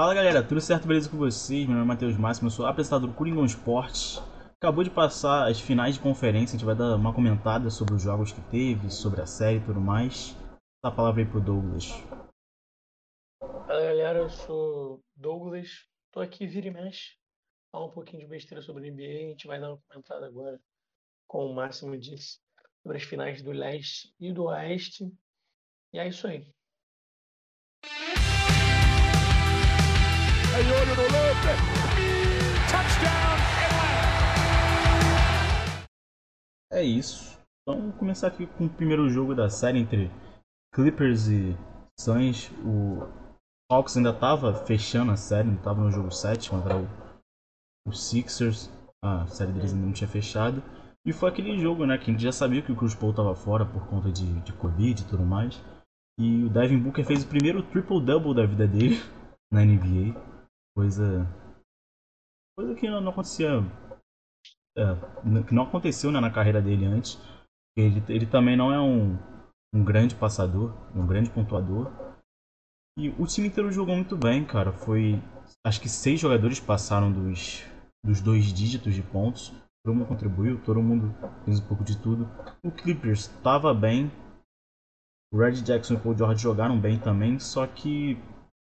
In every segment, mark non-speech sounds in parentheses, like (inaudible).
Fala galera, tudo certo? Beleza com vocês? Meu nome é Matheus Máximo, eu sou apresentador do Coringão Esportes. Acabou de passar as finais de conferência, a gente vai dar uma comentada sobre os jogos que teve, sobre a série e tudo mais. Dá a palavra aí pro Douglas. Fala galera, eu sou Douglas, tô aqui vira e mexe, falar um pouquinho de besteira sobre a NBA, a gente vai dar uma comentada agora, como o Máximo disse, sobre as finais do leste e do oeste. E é isso aí. Olho no lance. Touchdown É isso. Vamos começar aqui com o primeiro jogo da série entre Clippers e Suns. O Hawks ainda estava fechando a série, não estava no jogo 7 contra o, o Sixers. A série deles ainda não tinha fechado. E foi aquele jogo, né, que a gente já sabia que o Cruz Paul estava fora por conta de, de Covid e tudo mais. E o Devin Booker fez o primeiro triple-double da vida dele (laughs) na NBA. Coisa. Coisa que não, não acontecia. É, que não aconteceu né, na carreira dele antes. Ele, ele também não é um, um grande passador, um grande pontuador. E o time inteiro jogou muito bem, cara. Foi. Acho que seis jogadores passaram dos, dos dois dígitos de pontos. Todo mundo contribuiu, todo mundo fez um pouco de tudo. O Clippers estava bem. O Red Jackson e o Paul George jogaram bem também, só que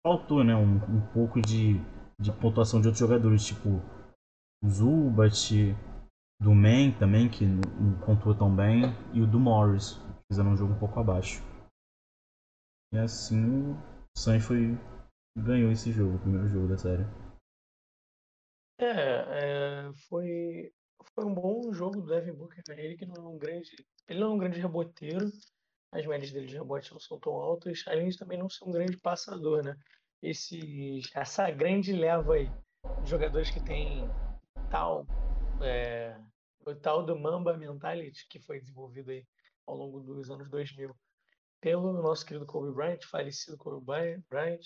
faltou né, um, um pouco de, de pontuação de outros jogadores, tipo Zubat, do Man também, que não pontuou tão bem, e o do Morris, que fizeram um jogo um pouco abaixo. E assim o Suns foi ganhou esse jogo, o primeiro jogo da série. É, é, foi, foi um bom jogo do Devin Booker, né? Ele que não é um grande. Ele não é um grande reboteiro. As médias dele de rebote não são tão altas, além de também não ser um grande passador, né? Essa grande leva aí de jogadores que tem tal é, o tal do Mamba Mentality que foi desenvolvido aí ao longo dos anos 2000 pelo nosso querido Kobe Bryant, falecido Kobe Bryant.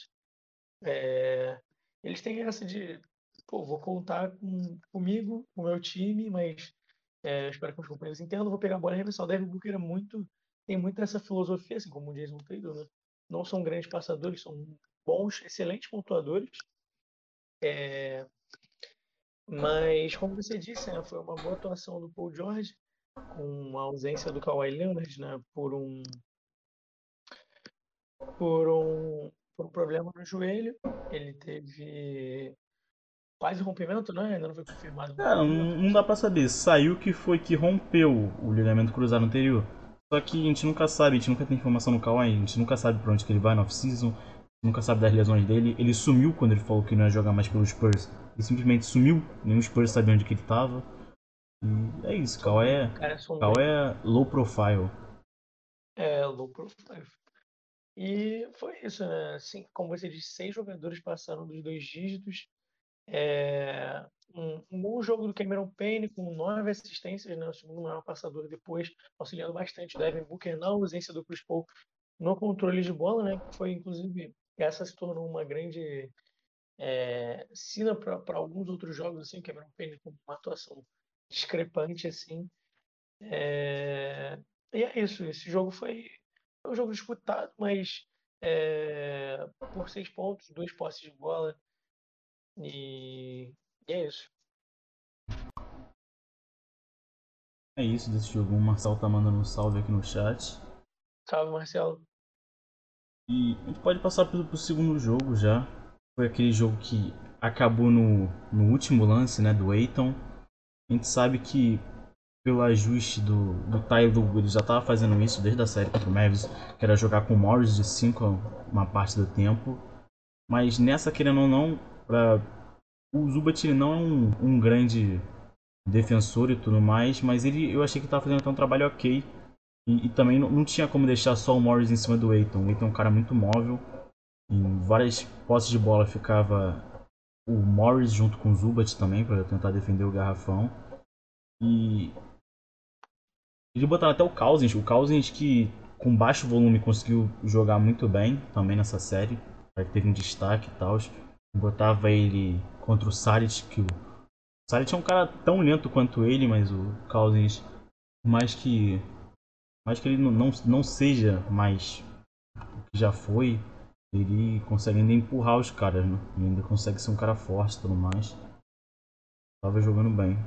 É, eles têm essa de, pô, vou contar com, comigo, com o meu time, mas é, espero que os companheiros entendam, vou pegar a bola e arremessar. O Devin Booker é muito, tem muito essa filosofia, assim como o Jason Taylor, né? Não são grandes passadores, são bons, excelentes pontuadores. É, mas, como você disse, né, foi uma boa atuação do Paul George, com a ausência do Kawhi Leonard, né, por um por um, por um problema no joelho. Ele teve quase rompimento, né? Ainda não foi confirmado. É, não, não dá pra saber. Saiu que foi que rompeu o ligamento cruzado anterior. Só que a gente nunca sabe, a gente nunca tem informação no Kawhi, a gente nunca sabe pra onde que ele vai no off-season, nunca sabe das lesões dele. Ele sumiu quando ele falou que não ia jogar mais pelos Spurs. Ele simplesmente sumiu, nenhum Spurs sabia onde que ele tava. E é isso, Kawhi é, Kawhi é low profile. É, low profile. E foi isso, né? Assim, como você disse, seis jogadores passaram dos dois dígitos. É, um, um, bom jogo do Cameron Payne com nove assistências, né? o segundo maior passador depois, auxiliando bastante o Devin Booker na ausência do Chris Paul no controle de bola, né? Que foi inclusive essa se tornou uma grande é, sina para alguns outros jogos assim, Cameron Payne com uma atuação discrepante assim. É, e é isso. Esse jogo foi foi um jogo disputado, mas é, por seis pontos, dois posses de bola. E, e é isso. É isso desse jogo. O Marcelo tá mandando um salve aqui no chat. Salve, Marcelo. E a gente pode passar pro, pro segundo jogo já. Foi aquele jogo que acabou no, no último lance né, do Eiton. A gente sabe que pelo ajuste do, do Tyler, ele já estava fazendo isso desde a série contra o Mavis, que era jogar com o Morris de 5 uma parte do tempo. Mas nessa, querendo ou não, pra, o Zubat não é um, um, grande defensor e tudo mais, mas ele eu achei que estava fazendo até um trabalho ok. E, e também não, não, tinha como deixar só o Morris em cima do Eiton. O Eiton é um cara muito móvel. Em várias posses de bola ficava o Morris junto com o Zubat também para tentar defender o garrafão. E eles botaram até o Cousins, o Cousins que com baixo volume conseguiu jogar muito bem também nessa série, teve um destaque e tal. Botava ele contra o Saric, que o Saric é um cara tão lento quanto ele, mas o Cousins, mais que mais que ele não, não, não seja mais o que já foi, ele consegue ainda empurrar os caras, né? Ele ainda consegue ser um cara forte e tudo mais. Tava jogando bem.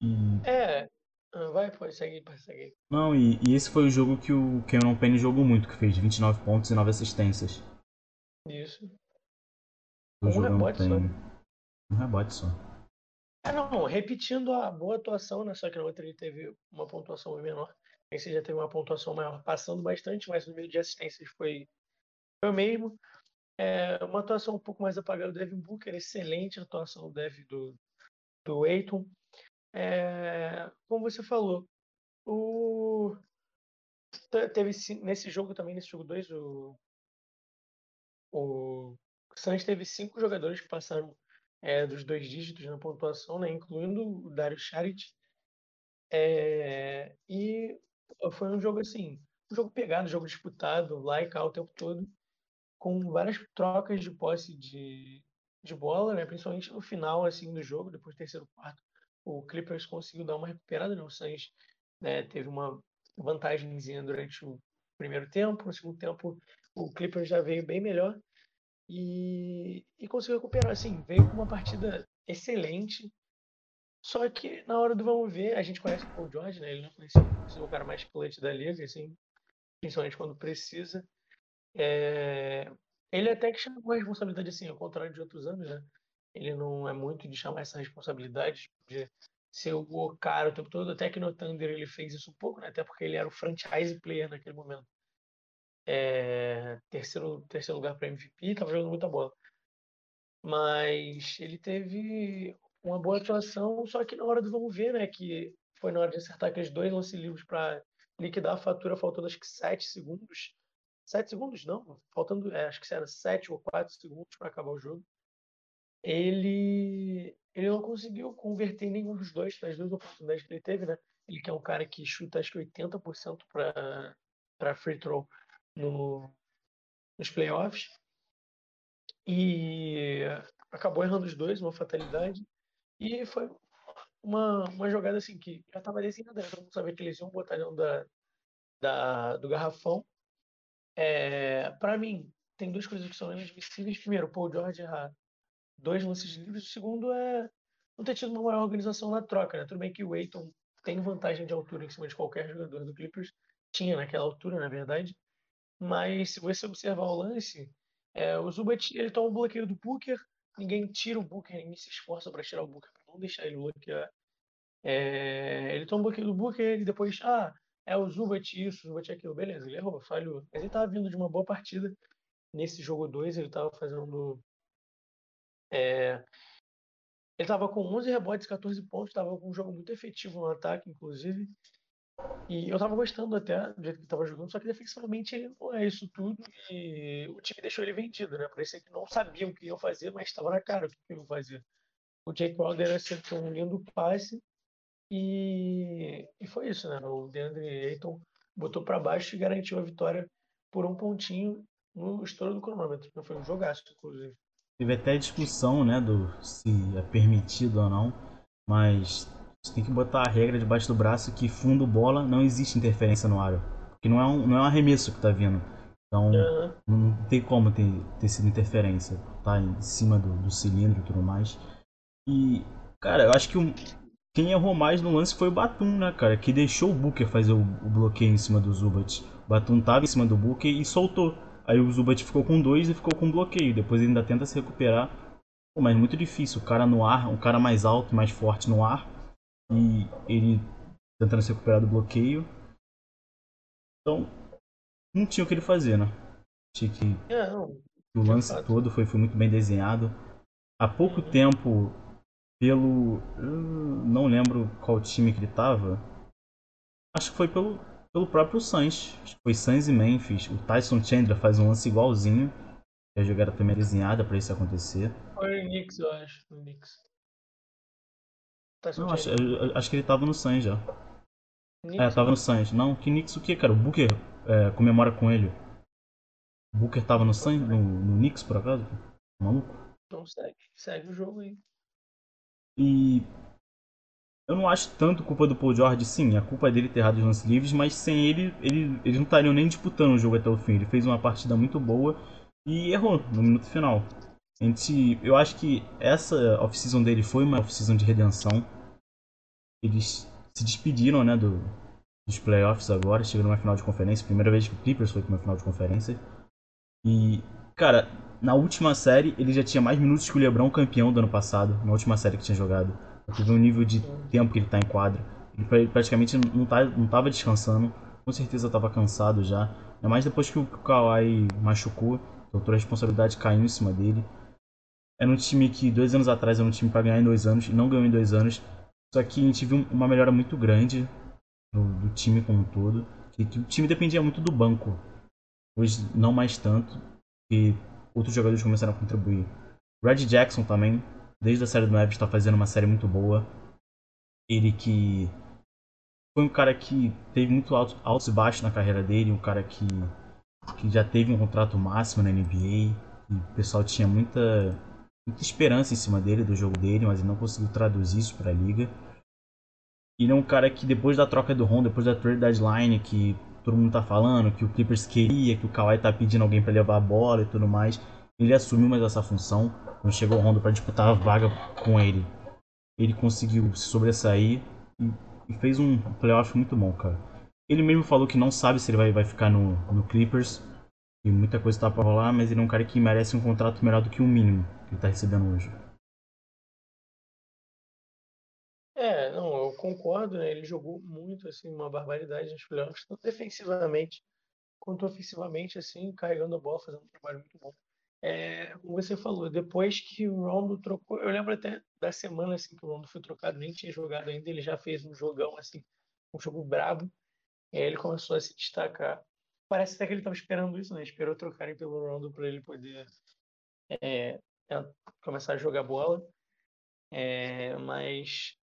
E... É, ah, vai, pode seguir, pode seguir. Não, e, e, esse foi o jogo que o Cameron Payne jogou muito, que fez 29 pontos e 9 assistências. Isso. Um rebote Payne. só. Um rebote só. Ah, não, repetindo a boa atuação, né? Só que na outra ele teve uma pontuação menor. Esse já teve uma pontuação maior, passando bastante, mas o número de assistências foi, foi o mesmo. É, uma atuação um pouco mais apagada do Devin Booker, excelente atuação do Devin do, do Aiton. É, como você falou, o, teve nesse jogo também, nesse jogo 2, o, o Suns teve cinco jogadores que passaram é, dos dois dígitos na pontuação, né, incluindo o Dario Saric. É, e foi um jogo assim, um jogo pegado, um jogo disputado, lá e cá o tempo todo, com várias trocas de posse de, de bola, né, principalmente no final assim do jogo, depois do terceiro quarto o Clippers conseguiu dar uma recuperada, né? O Suns né, teve uma vantagemzinha durante o primeiro tempo, no segundo tempo o Clippers já veio bem melhor e, e conseguiu recuperar, assim, veio com uma partida excelente, só que na hora do vamos ver, a gente conhece o Paul George, né? Ele não conhecia o cara mais clutch da liga, assim, principalmente quando precisa. É... Ele até que chamou a responsabilidade, assim, ao contrário de outros anos, né? Ele não é muito de chamar essa responsabilidade de ser o cara o tempo todo. Até que no Thunder ele fez isso um pouco, né? até porque ele era o franchise player naquele momento. É, terceiro, terceiro lugar para MVP, estava jogando muita bola. Mas ele teve uma boa atuação, só que na hora do vamos ver, né? Que foi na hora de acertar aqueles dois lance livres para liquidar a fatura, faltando acho que 7 segundos. 7 segundos? Não, faltando, é, acho que era 7 ou 4 segundos para acabar o jogo ele, ele não conseguiu converter nenhum dos dois, das duas oportunidades que ele teve, né? Ele que é um cara que chuta acho que 80% para free throw no, nos playoffs. E acabou errando os dois, uma fatalidade. E foi uma, uma jogada assim que já estava desenhada, todo mundo sabia que eles iam botar dentro da, da, do garrafão. É, para mim, tem duas coisas que são inadmissíveis. Primeiro, Paul George errar dois lances livres. O segundo é não ter tido uma maior organização na troca. Né? Tudo bem que o Aiton tem vantagem de altura em cima de qualquer jogador do Clippers. Tinha naquela altura, na verdade. Mas se você observar o lance, é, o Zubat ele toma o bloqueio do Booker, ninguém tira o Booker, ninguém se esforça para tirar o Booker, para não deixar ele bloquear. É, ele toma o bloqueio do Booker e depois, ah, é o Zubat isso, o Zubat aquilo. Beleza, ele errou, falhou. Mas ele estava vindo de uma boa partida. Nesse jogo 2, ele estava fazendo é, ele estava com 11 rebotes, 14 pontos, estava com um jogo muito efetivo no ataque, inclusive. E eu estava gostando até do jeito que ele estava jogando, só que defensivamente ele não é isso tudo e o time deixou ele vendido, né? Parecia que não sabiam o que iam fazer, mas estava na cara o que iam fazer. O Jake Crowder acertou um lindo passe e, e foi isso, né? O DeAndre Ayton botou para baixo e garantiu a vitória por um pontinho no estouro do cronômetro. Foi um jogaço, inclusive. Teve até discussão, né, do se é permitido ou não, mas você tem que botar a regra debaixo do braço que fundo bola não existe interferência no aro. Porque não é um, não é um arremesso que tá vindo. Então uhum. não tem como ter, ter sido interferência. Tá em cima do, do cilindro e tudo mais. E, cara, eu acho que o, quem errou mais no lance foi o Batum, né, cara? Que deixou o Booker fazer o, o bloqueio em cima do Zubat. O Batum tava em cima do Booker e soltou. Aí o Zubat ficou com dois e ficou com bloqueio. Depois ele ainda tenta se recuperar. Pô, mas muito difícil. O cara no ar, um cara mais alto, mais forte no ar. E ele tentando se recuperar do bloqueio. Então, não tinha o que ele fazer, né? Tinha que. É, não. O lance todo foi, foi muito bem desenhado. Há pouco tempo, pelo. não lembro qual time que ele tava. Acho que foi pelo pelo próprio Suns. Acho que foi Suns e Memphis. O Tyson Chandler faz um lance igualzinho. A jogada também é desenhada para isso acontecer. Foi o Knicks, eu acho. O Knicks. Tyson Não, acho, acho, que ele tava no Suns já. Knicks, é, tava no Suns. Não, que Knicks o que, cara? O Booker é, comemora com ele. O Booker tava no Suns, no, no Knicks, por acaso? Maluco? Então segue. Segue o jogo aí. E eu não acho tanto culpa do Paul George, sim. A culpa é dele ter errado os lances livres, mas sem ele, ele eles não estariam nem disputando o jogo até o fim. Ele fez uma partida muito boa e errou no minuto final. Gente, eu acho que essa off-season dele foi uma off-season de redenção. Eles se despediram né, do, dos playoffs agora, chegando numa final de conferência. Primeira vez que o Clippers foi para uma final de conferência. E, cara, na última série ele já tinha mais minutos que o LeBron campeão do ano passado, na última série que tinha jogado. Vê o nível de tempo que ele tá em quadra. Ele praticamente não, tá, não tava descansando. Com certeza tava cansado já. Ainda mais depois que o Kawhi machucou. Toda a responsabilidade caiu em cima dele. Era um time que dois anos atrás era um time para ganhar em dois anos não ganhou em dois anos. Só que a gente viu uma melhora muito grande do, do time como um todo. Que, o time dependia muito do banco. Hoje não mais tanto. E outros jogadores começaram a contribuir. Red Jackson também desde a série do Mavis está fazendo uma série muito boa. Ele que foi um cara que teve muito altos, altos e baixos na carreira dele, um cara que, que já teve um contrato máximo na NBA. E o pessoal tinha muita, muita esperança em cima dele, do jogo dele, mas ele não conseguiu traduzir isso para a liga. Ele é um cara que depois da troca do Ron, depois da trade deadline, que todo mundo tá falando, que o Clippers queria, que o Kawhi tá pedindo alguém para levar a bola e tudo mais, ele assumiu mais essa função. Quando chegou o Rondo para disputar a vaga com ele, ele conseguiu se sobressair e, e, fez um playoff muito bom, cara. Ele mesmo falou que não sabe se ele vai, vai ficar no, no Clippers, e muita coisa tá para rolar, mas ele é um cara que merece um contrato melhor do que o mínimo que ele tá recebendo hoje. É, não, eu concordo, né? Ele jogou muito, assim, uma barbaridade nos playoffs, tanto defensivamente quanto ofensivamente, assim, carregando a bola, fazendo um trabalho muito bom é, como você falou, depois que o Rondo trocou, eu lembro até da semana assim que o Rondo foi trocado, nem tinha jogado ainda, ele já fez um jogão assim, um jogo brabo, e aí ele começou a se destacar. Parece até que ele estava esperando isso, né? Esperou trocarem pelo Rondo para ele poder é, começar a jogar bola. É, mas,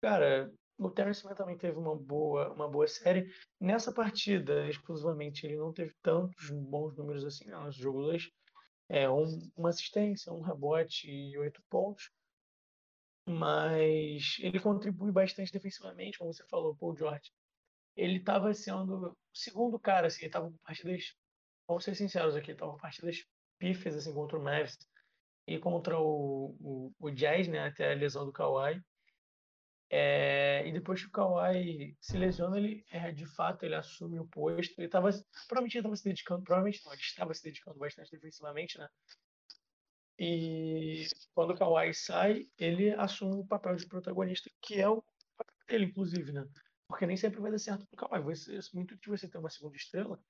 cara, o Terence Mann também teve uma boa, uma boa série. Nessa partida, exclusivamente, ele não teve tantos bons números assim, né, no jogo 2 é, um, uma assistência, um rebote e oito pontos. Mas ele contribui bastante defensivamente, como você falou, Paul George. Ele estava sendo o segundo cara, assim, ele estava com partidas, vamos ser sinceros aqui, estava com partidas pífias assim, contra o Mavis e contra o, o, o Jazz, né, até a lesão do Kawhi. É, e depois que o Kawhi se lesiona, ele é, de fato ele assume o posto. Ele tava, provavelmente ele estava se dedicando, provavelmente não, ele estava se dedicando bastante defensivamente, né? E quando o Kawhi sai, ele assume o papel de protagonista, que é o papel dele, inclusive, né? Porque nem sempre vai dar certo pro Kawhi. Você, muito de você ter uma segunda estrela,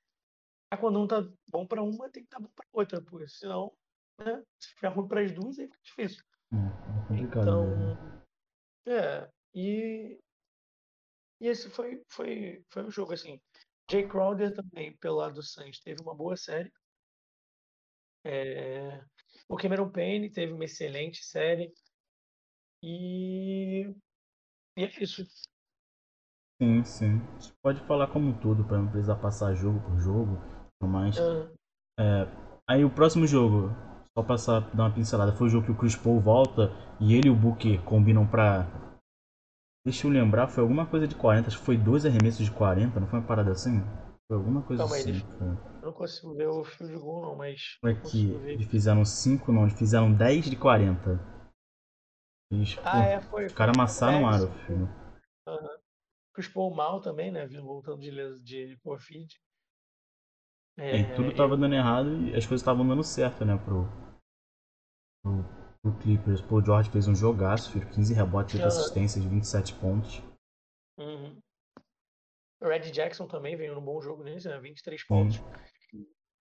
é quando um tá bom para uma, tem que estar tá bom para outra, porque senão, né? Se ficar ruim para as duas, aí fica difícil. É, é então, é, e, e esse foi, foi, foi um jogo assim. Jay Crowder também, pelo lado do Suns, teve uma boa série. É, o Cameron Payne teve uma excelente série. E, e é isso. Sim, sim. A gente pode falar como um todo, para não precisar passar jogo por jogo. Mas, Ah, é, aí o próximo jogo, só passar dar uma pincelada, foi o jogo que o Chris Paul volta e ele e o Booker combinam pra Deixa eu lembrar, foi alguma coisa de 40, acho que foi dois arremessos de 40, não foi uma parada assim? Foi alguma coisa Calma aí, assim. Foi. eu não consigo ver o fio de gol, não, mas. Que consigo ver. eles fizeram 5, não, eles fizeram 10 de 40. Eles, pô, Ah, é, foi. os caras amassaram o aro, filho. Aham. Chris Paul mal também, né? vindo- Voltando de, de Covid. É, e tudo tava dando errado e as coisas estavam dando certo, né, pro, pro, pro Clippers. O George fez um jogaço, filho, 15 rebotes, 8 Aham. assistências, 27 pontos. Uhum. O Red Jackson também veio num bom jogo nesse, né? 23 Sim. pontos.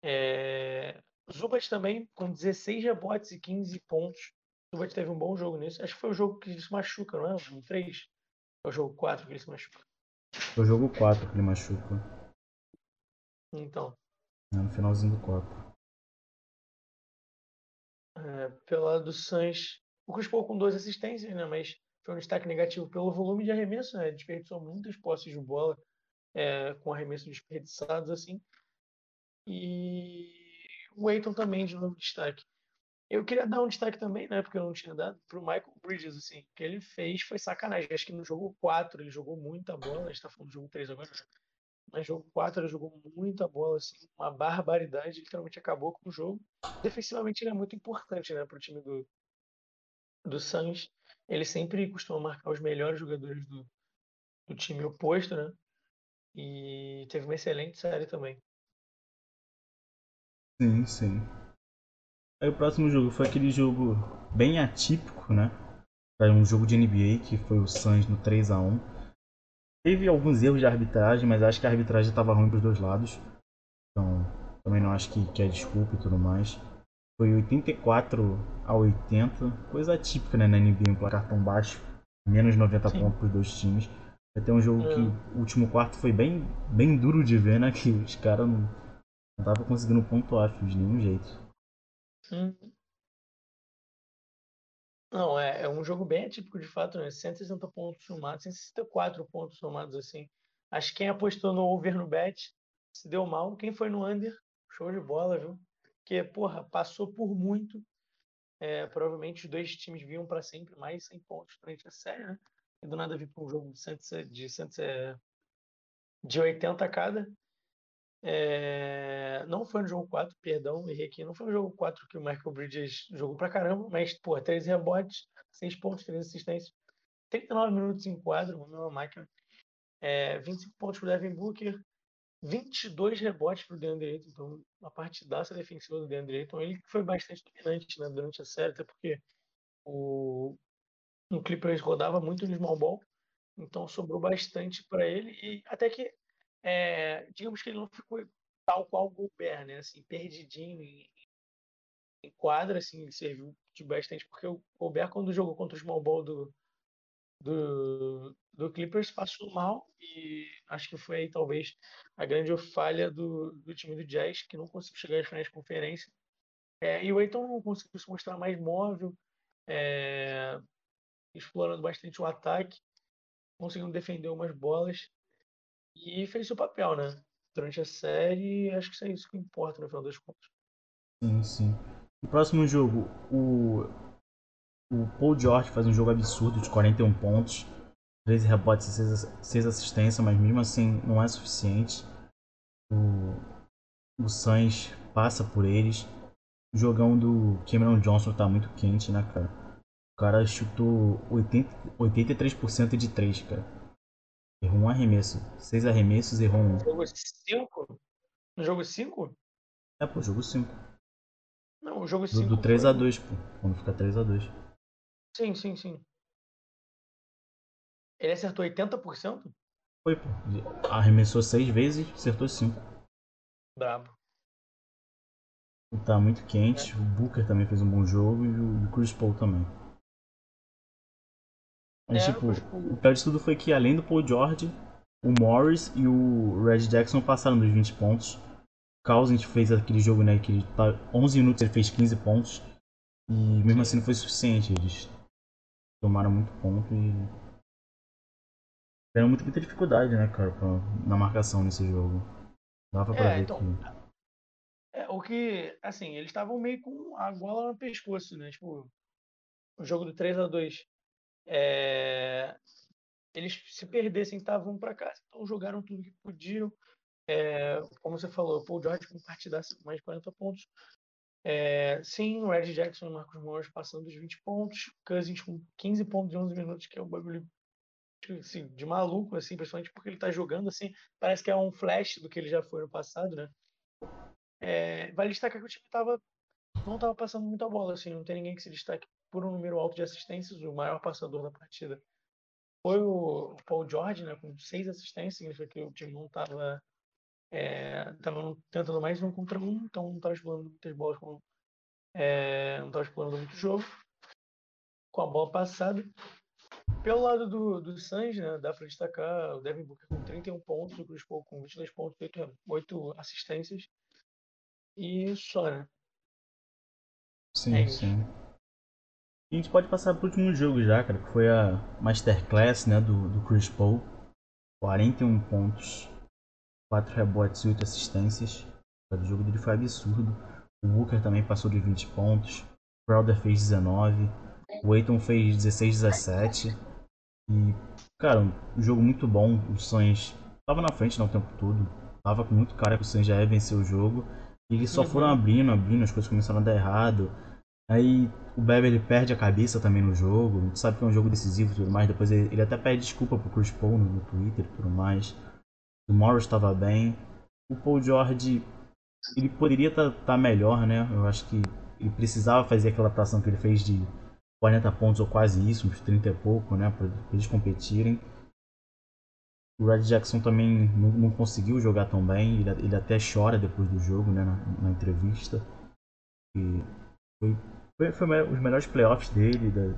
É... Zubat também com 16 rebotes e 15 pontos. Zubat teve um bom jogo nesse. Acho que foi o jogo que se machuca, não é? Jogo 3? É o jogo 4 que ele se machuca. Foi o jogo 4 que ele machuca, Então, né, no finalzinho do 4. é, pelo lado do Suns, o Paul com duas assistências, né? Mas foi um destaque negativo pelo volume de arremesso, né? Desperdiçou muitas posses de bola é, com arremessos desperdiçados, assim. E o Eiton também de novo destaque. Eu queria dar um destaque também, né? Porque eu não tinha dado, pro Michael Bridges, assim. O que ele fez foi sacanagem. Acho que no jogo 4 ele jogou muita bola. A gente tá falando do jogo 3 agora? Mas jogo 4 ele jogou muita bola, assim. Uma barbaridade. Literalmente acabou com o jogo. Defensivamente ele é muito importante, né? Pro time do, do Suns. Ele sempre costuma marcar os melhores jogadores do, do time oposto, né? E teve uma excelente série também. Sim, sim. Aí o próximo jogo foi aquele jogo bem atípico, né? Foi um jogo de NBA que foi o Suns no 3 a 1 Teve alguns erros de arbitragem, mas acho que a arbitragem estava ruim para os dois lados. Então, também não acho que, que é desculpa e tudo mais. Foi 84 a 80, coisa típica né, na NBA, um placar tão baixo, menos 90 Sim. pontos para os dois times. Ter um jogo é. que o último quarto foi bem, bem duro de ver, né? Que os caras não estavam conseguindo pontuar de nenhum jeito. Hum. Não, é, é um jogo bem atípico de fato, né? 160 pontos somados, 164 pontos somados assim. Acho que quem apostou no over no bet se deu mal. Quem foi no under, show de bola, viu? Porque, porra, passou por muito. É, provavelmente os dois times vinham para sempre mais 100 pontos durante a série, né? E do nada vir para um jogo de, 100, de, 100, de 80 cada. É... Não foi no jogo 4, perdão, errei aqui. Não foi no jogo 4 que o Michael Bridges jogou pra caramba, mas, pô, 3 rebotes, 6 pontos, 3 assistências. 39 minutos em quadro, uma mesma máquina. É, 25 pontos pro Devin Booker, 22 rebotes pro DeAndre Ayton. Então, uma partidaça defensiva do DeAndre Ayton. Ele foi bastante dominante né, durante a série, até porque o, o Clippers rodava muito no small ball. Então, sobrou bastante para ele. E até que é, digamos que ele não ficou tal qual o Gobert, né? Assim, perdidinho em, em quadra, assim, serviu de bastante, porque o Gobert, quando jogou contra o small ball do, do, do Clippers, passou mal e acho que foi aí talvez a grande falha do, do time do Jazz, que não conseguiu chegar às finais de conferência. É, e o Aiton não conseguiu se mostrar mais móvel, é, explorando bastante o ataque, conseguindo defender umas bolas. E fez seu papel, né? Durante a série, acho que isso é isso que importa no final das contas. Sim, sim. No próximo jogo, o, o Paul George faz um jogo absurdo de 41 pontos, 13 rebotes e 6, assistências, mas mesmo assim não é suficiente. O, o Suns passa por eles. O jogão do Cameron Johnson tá muito quente, né, cara? O cara chutou 80, 83% de 3, cara. Errou um arremesso. Seis arremessos, errou um. Jogo 5? No jogo 5? É, pô, jogo 5. Não, o jogo 5. Do, do 3x2, pô. Quando fica 3x2. Sim, sim, sim. Ele acertou 80%? Foi, pô. Arremessou 6 vezes, acertou 5. Brabo. Tá muito quente. É. O Booker também fez um bom jogo e o Chris Paul também. Mas, é, tipo, o pior de tudo foi que além do Paul George, o Morris e o Red Jackson passaram dos 20 pontos. O Cousins fez aquele jogo, né, que 11 minutos ele fez 15 pontos. E mesmo assim não foi suficiente. Eles tomaram muito ponto e. Tiveram muita, muita dificuldade, né, cara, pra, na marcação nesse jogo. Dava pra é, ver então, que. É, o que, assim, eles estavam meio com a gola no pescoço, né? Tipo, o jogo do 3 a 2 é, eles se perdessem estavam para casa, então jogaram tudo que podiam. É, como você falou, Paul George com partidaça mais de 40 pontos. É, sim, o Red Jackson e Marcos Morris passando dos 20 pontos. Cousins com 15 pontos em 11 minutos, que é um bagulho assim, de maluco, assim, principalmente porque ele está jogando assim. Parece que é um flash do que ele já foi no passado, né? É, vale destacar que o time tava, não estava passando muita bola, assim, não tem ninguém que se destaque por um número alto de assistências, o maior passador da partida foi o Paul George, né, com seis assistências, significa que o time não estava é, tava tentando mais um contra um, então não estava explorando muitas bolas, com, é, não estava explorando muito jogo, com a bola passada. Pelo lado do, do Suns, né, dá para destacar o Devin Booker com 31 pontos, o Chris Paul com 22 pontos, 8, 8 assistências e só, né? Sim, é sim. E a gente pode passar para o último jogo já, cara, que foi a Masterclass né, do, do Chris Paul. 41 pontos, 4 rebotes e 8 assistências. O jogo dele foi absurdo. O Booker também passou de 20 pontos. Crowder fez 19, o Aiton fez 16, 17. E, cara, um jogo muito bom. O Suns tava na frente não, o tempo todo. Tava com muito cara que o Suns já ia vencer o jogo. E eles só Uhum. foram abrindo, abrindo, as coisas começaram a dar errado. Aí o Beverly perde a cabeça também no jogo. A gente sabe que é um jogo decisivo e tudo mais. Depois ele, ele até pede desculpa pro Chris Paul no, Twitter e tudo mais. O Morris estava bem. O Paul George, ele poderia estar melhor, né? Eu acho que ele precisava fazer aquela atuação que ele fez de 40 pontos ou quase isso, uns 30 e pouco, né? Para eles competirem. O Red Jackson também não, não conseguiu jogar tão bem. Ele, ele até chora depois do jogo, né? Na, na entrevista. E foi, foi, os melhores playoffs dele, da,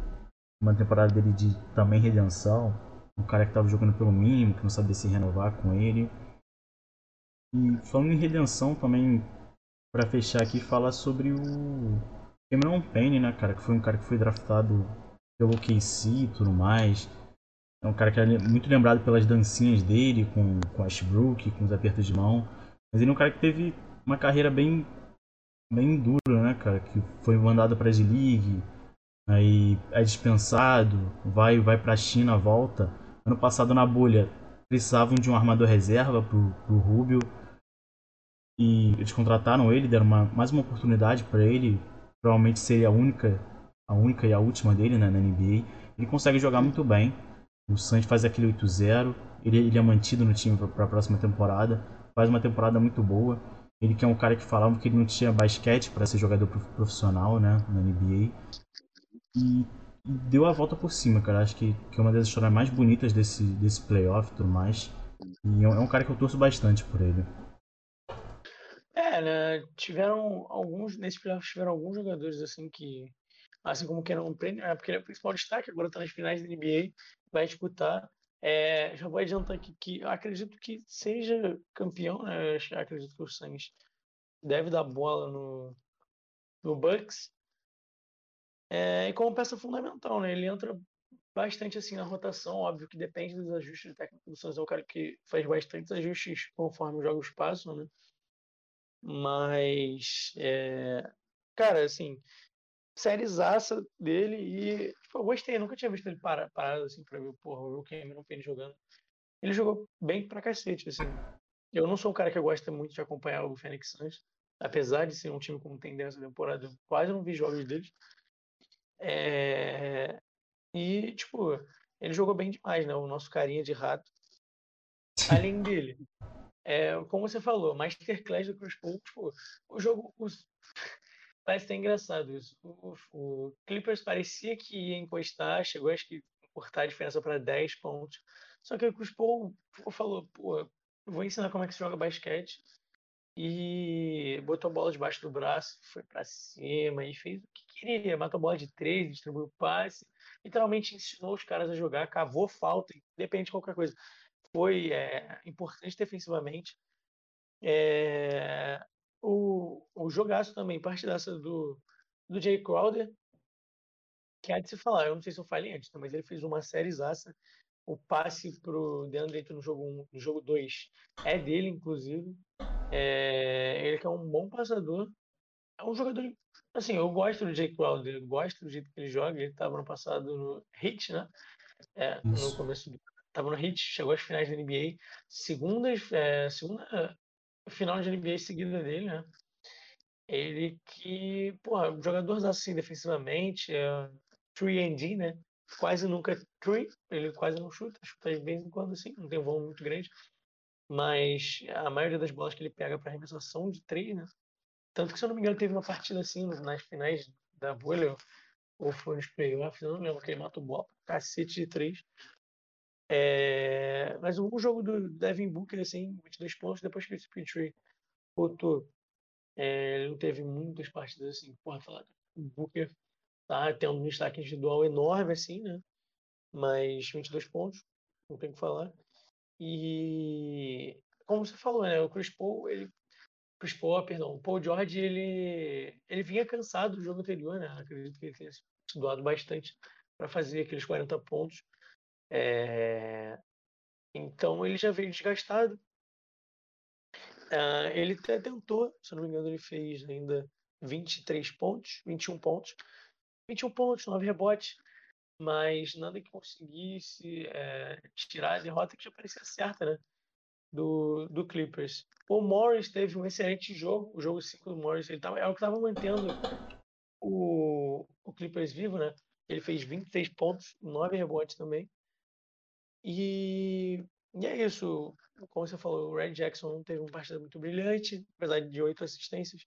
uma temporada dele de também redenção. Um cara que estava jogando pelo mínimo, que não sabia se renovar com ele. E falando em redenção também, para fechar aqui, falar sobre o Cameron Payne, né, cara? Que foi um cara que foi draftado pelo KC e tudo mais. É um cara que é muito lembrado pelas dancinhas dele com, com Ashbrook, com os apertos de mão. Mas ele é um cara que teve uma carreira bem, bem dura, né, cara? Que foi mandado para a G-League, aí é dispensado, vai, vai para a China, volta. Ano passado na bolha precisavam de um armador reserva pro, pro Rubio. E eles contrataram ele, deram uma, mais uma oportunidade para ele. Provavelmente seria a única, a única e a última dele né, na NBA. Ele consegue jogar muito bem. O Suns faz aquele 8-0. Ele, ele é mantido no time para a próxima temporada. Faz uma temporada muito boa. Ele que é um cara que falava que ele não tinha basquete para ser jogador prof- profissional né, na NBA. E, deu a volta por cima, cara. Acho que, que é uma das histórias mais bonitas desse, desse playoff e tudo mais. E é um, é um cara que eu torço bastante por ele. É, né? Tiveram alguns, nesse playoff tiveram alguns jogadores assim que, assim como o Kenan Payne, é porque ele é o principal destaque, agora tá nas finais da NBA, vai disputar. É, já vou adiantar aqui que acredito que seja campeão, né? Eu acredito que o Suns deve dar bola no, no Bucks. É, e como peça fundamental, né? Ele entra bastante assim na rotação, óbvio que depende dos ajustes do técnico do Suns, é um cara que faz bastantes ajustes conforme os jogos passam, né? Mas, é, cara, assim, sériezaça dele e tipo, eu gostei, nunca tinha visto ele para- parado assim pra ver, porra, o Cameron Payne jogando. Ele jogou bem pra cacete, assim. Eu não sou um cara que gosta muito de acompanhar o Phoenix Suns, apesar de ser um time como tem dessa temporada, eu quase não vi jogos deles. É, E, tipo, ele jogou bem demais, né? O nosso carinha de rato. Além dele, é, como você falou, Masterclass do Chris Paul, tipo, o jogo. os- Parece até engraçado isso. O, o Clippers parecia que ia encostar, chegou acho que cortar a diferença para 10 pontos. Só que o Chris Paul falou, pô, vou ensinar como é que se joga basquete. E botou a bola debaixo do braço, foi para cima e fez o que queria. Matou a bola de três, distribuiu passe. Literalmente ensinou os caras a jogar, cavou falta, independente de qualquer coisa. Foi é, importante defensivamente. É, o, o jogaço também, partidaça do, do Jay Crowder, que há de se falar, eu não sei se eu falei antes, né, mas ele fez uma sériezaça. O passe pro DeAndre Ayton no jogo 1, no jogo 2 é dele, inclusive. É, ele que é um bom passador. É um jogador. Assim, eu gosto do Jay Crowder, eu gosto do jeito que ele joga. Ele estava no passado no Heat, né? É, no começo do. Tava no Heat, chegou às finais da NBA. Segundas, é, segunda final de NBA seguida dele, né? Ele que, porra, um jogador assim defensivamente, é, 3D, né? Quase nunca 3, ele quase não chuta, chuta de vez em quando assim, não tem um volume muito grande, mas a maioria das bolas que ele pega para arremessar são de 3, né? Tanto que, se eu não me engano, teve uma partida assim nas finais da bolha, ou foi nos playoffs, eu não lembro, que ele matou bola pra cacete de 3. É... Mas o jogo do Devin Booker, assim, 22 pontos, depois que o Speedtree botou, é, ele não teve muitas partidas assim, porra, falar, o Booker tá tendo um destaque individual enorme, assim, né? Mas 22 pontos, não tem o que falar. E como você falou, né? O Chris Paul, ele. Chris Paul, perdão, o Paul George, ele, ele vinha cansado do jogo anterior, né? Acredito que ele tenha se doado bastante para fazer aqueles 40 pontos. É, Então ele já veio desgastado. Ah, ele até tentou, se não me engano, ele fez ainda 23 pontos, 21 pontos. 21 pontos, 9 rebotes, mas nada que conseguisse é, tirar a derrota que já parecia certa, né? Do, do Clippers. O Morris teve um excelente jogo, o jogo 5 do Morris, ele tava, é o que estava mantendo o, o Clippers vivo, né? Ele fez 26 pontos, 9 rebotes também. E, e é isso. Como você falou, o Red Jackson teve uma partida muito brilhante, apesar de oito assistências.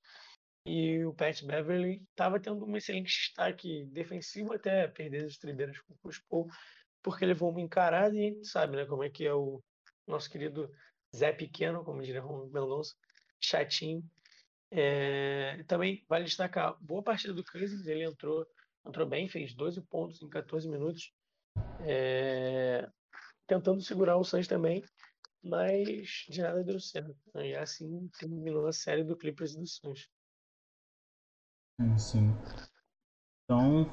E o Pat Beverly estava tendo um excelente destaque defensivo até perder as tribeiras com o Chris Paul, porque levou uma encarada e a gente sabe né, como é que é o nosso querido Zé Pequeno, como diria o Mendonça, chatinho. É, também vale destacar, boa partida do Cousins, ele entrou, entrou bem, fez 12 pontos em 14 minutos, é, tentando segurar o Suns também, mas de nada deu certo. E assim terminou a série do Clippers e do Suns. Sim. Então,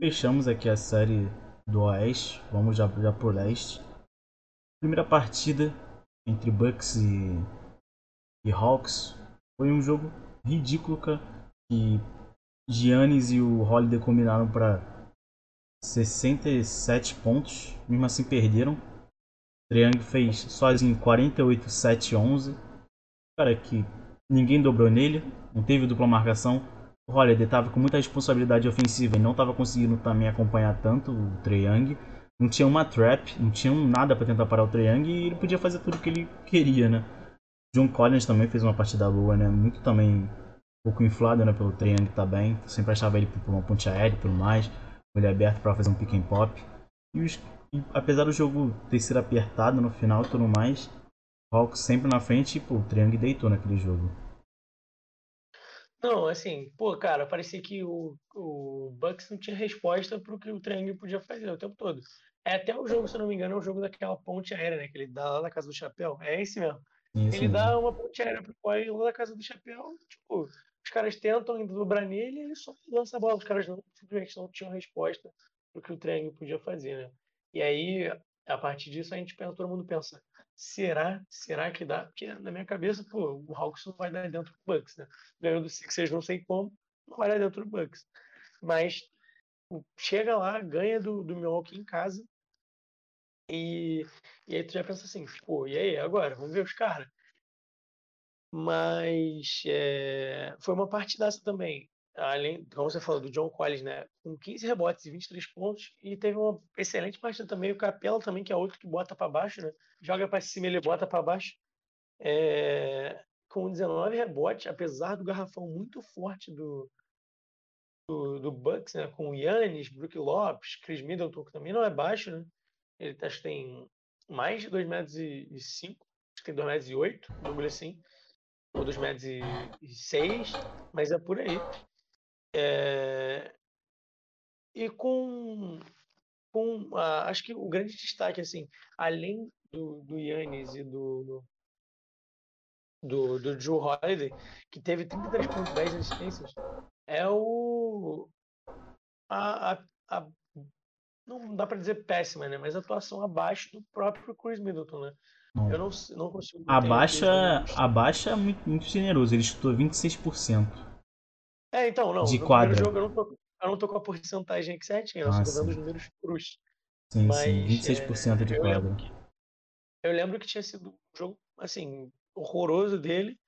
fechamos aqui a série do Oeste. Vamos já, já pro Leste. Primeira partida entre Bucks e, e Hawks foi um jogo ridículo que Giannis e o Holiday combinaram para 67 pontos. Mesmo assim perderam. Triang fez sozinho 48, 7, 11. Cara, que ninguém dobrou nele. Não teve dupla marcação. O Holiday estava com muita responsabilidade ofensiva e não estava conseguindo também acompanhar tanto o Triang. Não tinha uma trap, não tinha nada para tentar parar o Triang e ele podia fazer tudo o que ele queria, né? John Collins também fez uma partida boa, né? Muito também um pouco inflado né, pelo Triang também. Sempre achava ele por uma ponte aérea e tudo mais. Ele aberto para fazer um pick and pop. E, os, e, apesar do jogo ter sido apertado no final e tudo mais, o Hawks sempre na frente e pô, o Triang deitou naquele jogo. Não, assim, pô, cara, parecia que o, o Bucks não tinha resposta pro que o Triang podia fazer o tempo todo. É até o jogo, se eu não me engano, é o jogo daquela ponte aérea, né? Que ele dá lá na casa do chapéu. É esse mesmo. Isso ele mesmo. dá uma ponte aérea pro Corey lá na casa do chapéu, tipo, os caras tentam dobrar nele e ele só lança a bola. Os caras não, simplesmente não tinham resposta pro que o Triangle podia fazer, né? E aí, a partir disso, a gente pensa, todo mundo pensa, será? Será que dá? Porque na minha cabeça, pô, o Hawks não vai dar dentro do Bucks, né? Ganhou do Sixers, não sei como, não vai dar dentro do Bucks. Mas chega lá, ganha do, do Milwaukee em casa, e, e aí tu já pensa assim, pô, e aí, agora? Vamos ver os caras. Mas é, foi uma partidaça também. Além, como você falou, do John Collins, né? Com 15 rebotes e 23 pontos. E teve uma excelente partida também. O Capela também, que é outro que bota para baixo, né? Joga para cima ele bota para baixo. É, com 19 rebotes, apesar do garrafão muito forte do, do, do Bucks, né? Com Yannis, Brook Lopes, Chris Middleton, que também não é baixo, né? Ele acho que tem mais de 2 metros e 5, acho que tem 2 metros e 8, um bagulho assim. Ou 2 metros e 6, mas é por aí. É... E com, com ah, acho que o grande destaque, assim, além do, do Yannis e do, do, do Drew Holiday, que teve 33 pontos, 10 assistências, é o a, a, a não dá para dizer péssima, né? Mas atuação abaixo do próprio Chris Middleton, né? Não. Eu não, não consigo. A ter baixa, aqueles- a baixa é muito, muito generoso. Ele chutou 26%. É, então, não. de quadra. jogo eu não, tô, eu não tô com a porcentagem aqui certinha, eu Ah, tô sim. os números cruz. Sim, Mas, sim. 26% de eu quadra. lembro, que, eu lembro que tinha sido um jogo, assim, horroroso dele.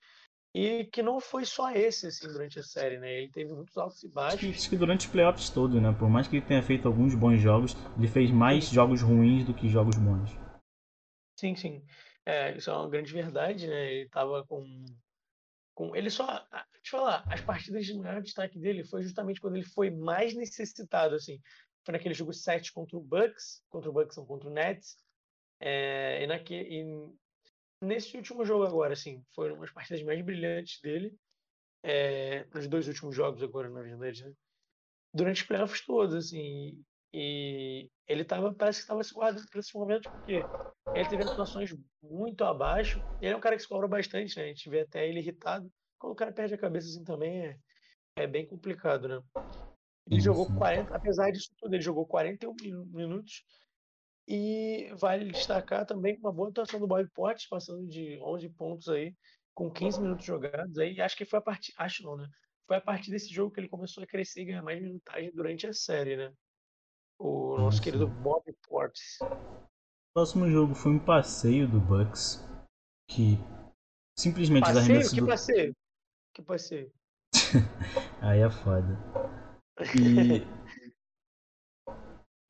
E que não foi só esse, assim, durante a série, né? Ele teve muitos altos e baixos. acho que durante os playoffs todos, né? Por mais que ele tenha feito alguns bons jogos, ele fez mais jogos ruins do que jogos bons. Sim, sim. É, isso é uma grande verdade, né? Ele tava com. Com ele só. Deixa eu falar, as partidas de maior destaque dele foi justamente quando ele foi mais necessitado, assim. Foi naquele jogo 7 contra o Bucks, contra o Bucks, não, contra o Nets. É, e, naque, e nesse último jogo agora, assim, foram as partidas mais brilhantes dele. É, nos dois últimos jogos agora, na verdade, né? Durante os playoffs todos, assim. E ele tava, parece que estava se guardando para esse momento, porque ele teve atuações muito abaixo. Ele é um cara que se cobra bastante, né? A gente vê até ele irritado. Quando o cara perde a cabeça assim também é, é bem complicado, né? Ele jogou sim. 40, apesar disso tudo, ele jogou 41 minu- minutos. E vale destacar também uma boa atuação do Bob Portes, passando de 11 pontos aí, com 15 minutos jogados aí. Acho que foi a partida, acho não, né? foi a partir desse jogo que ele começou a crescer e ganhar mais minutagem durante a série, né? O nosso Sim, querido. Bob Portis. O próximo jogo foi um passeio do Bucks que simplesmente os Passeio? arremessos Que do... passeio? Que passeio? (laughs) Aí é foda. E... (laughs)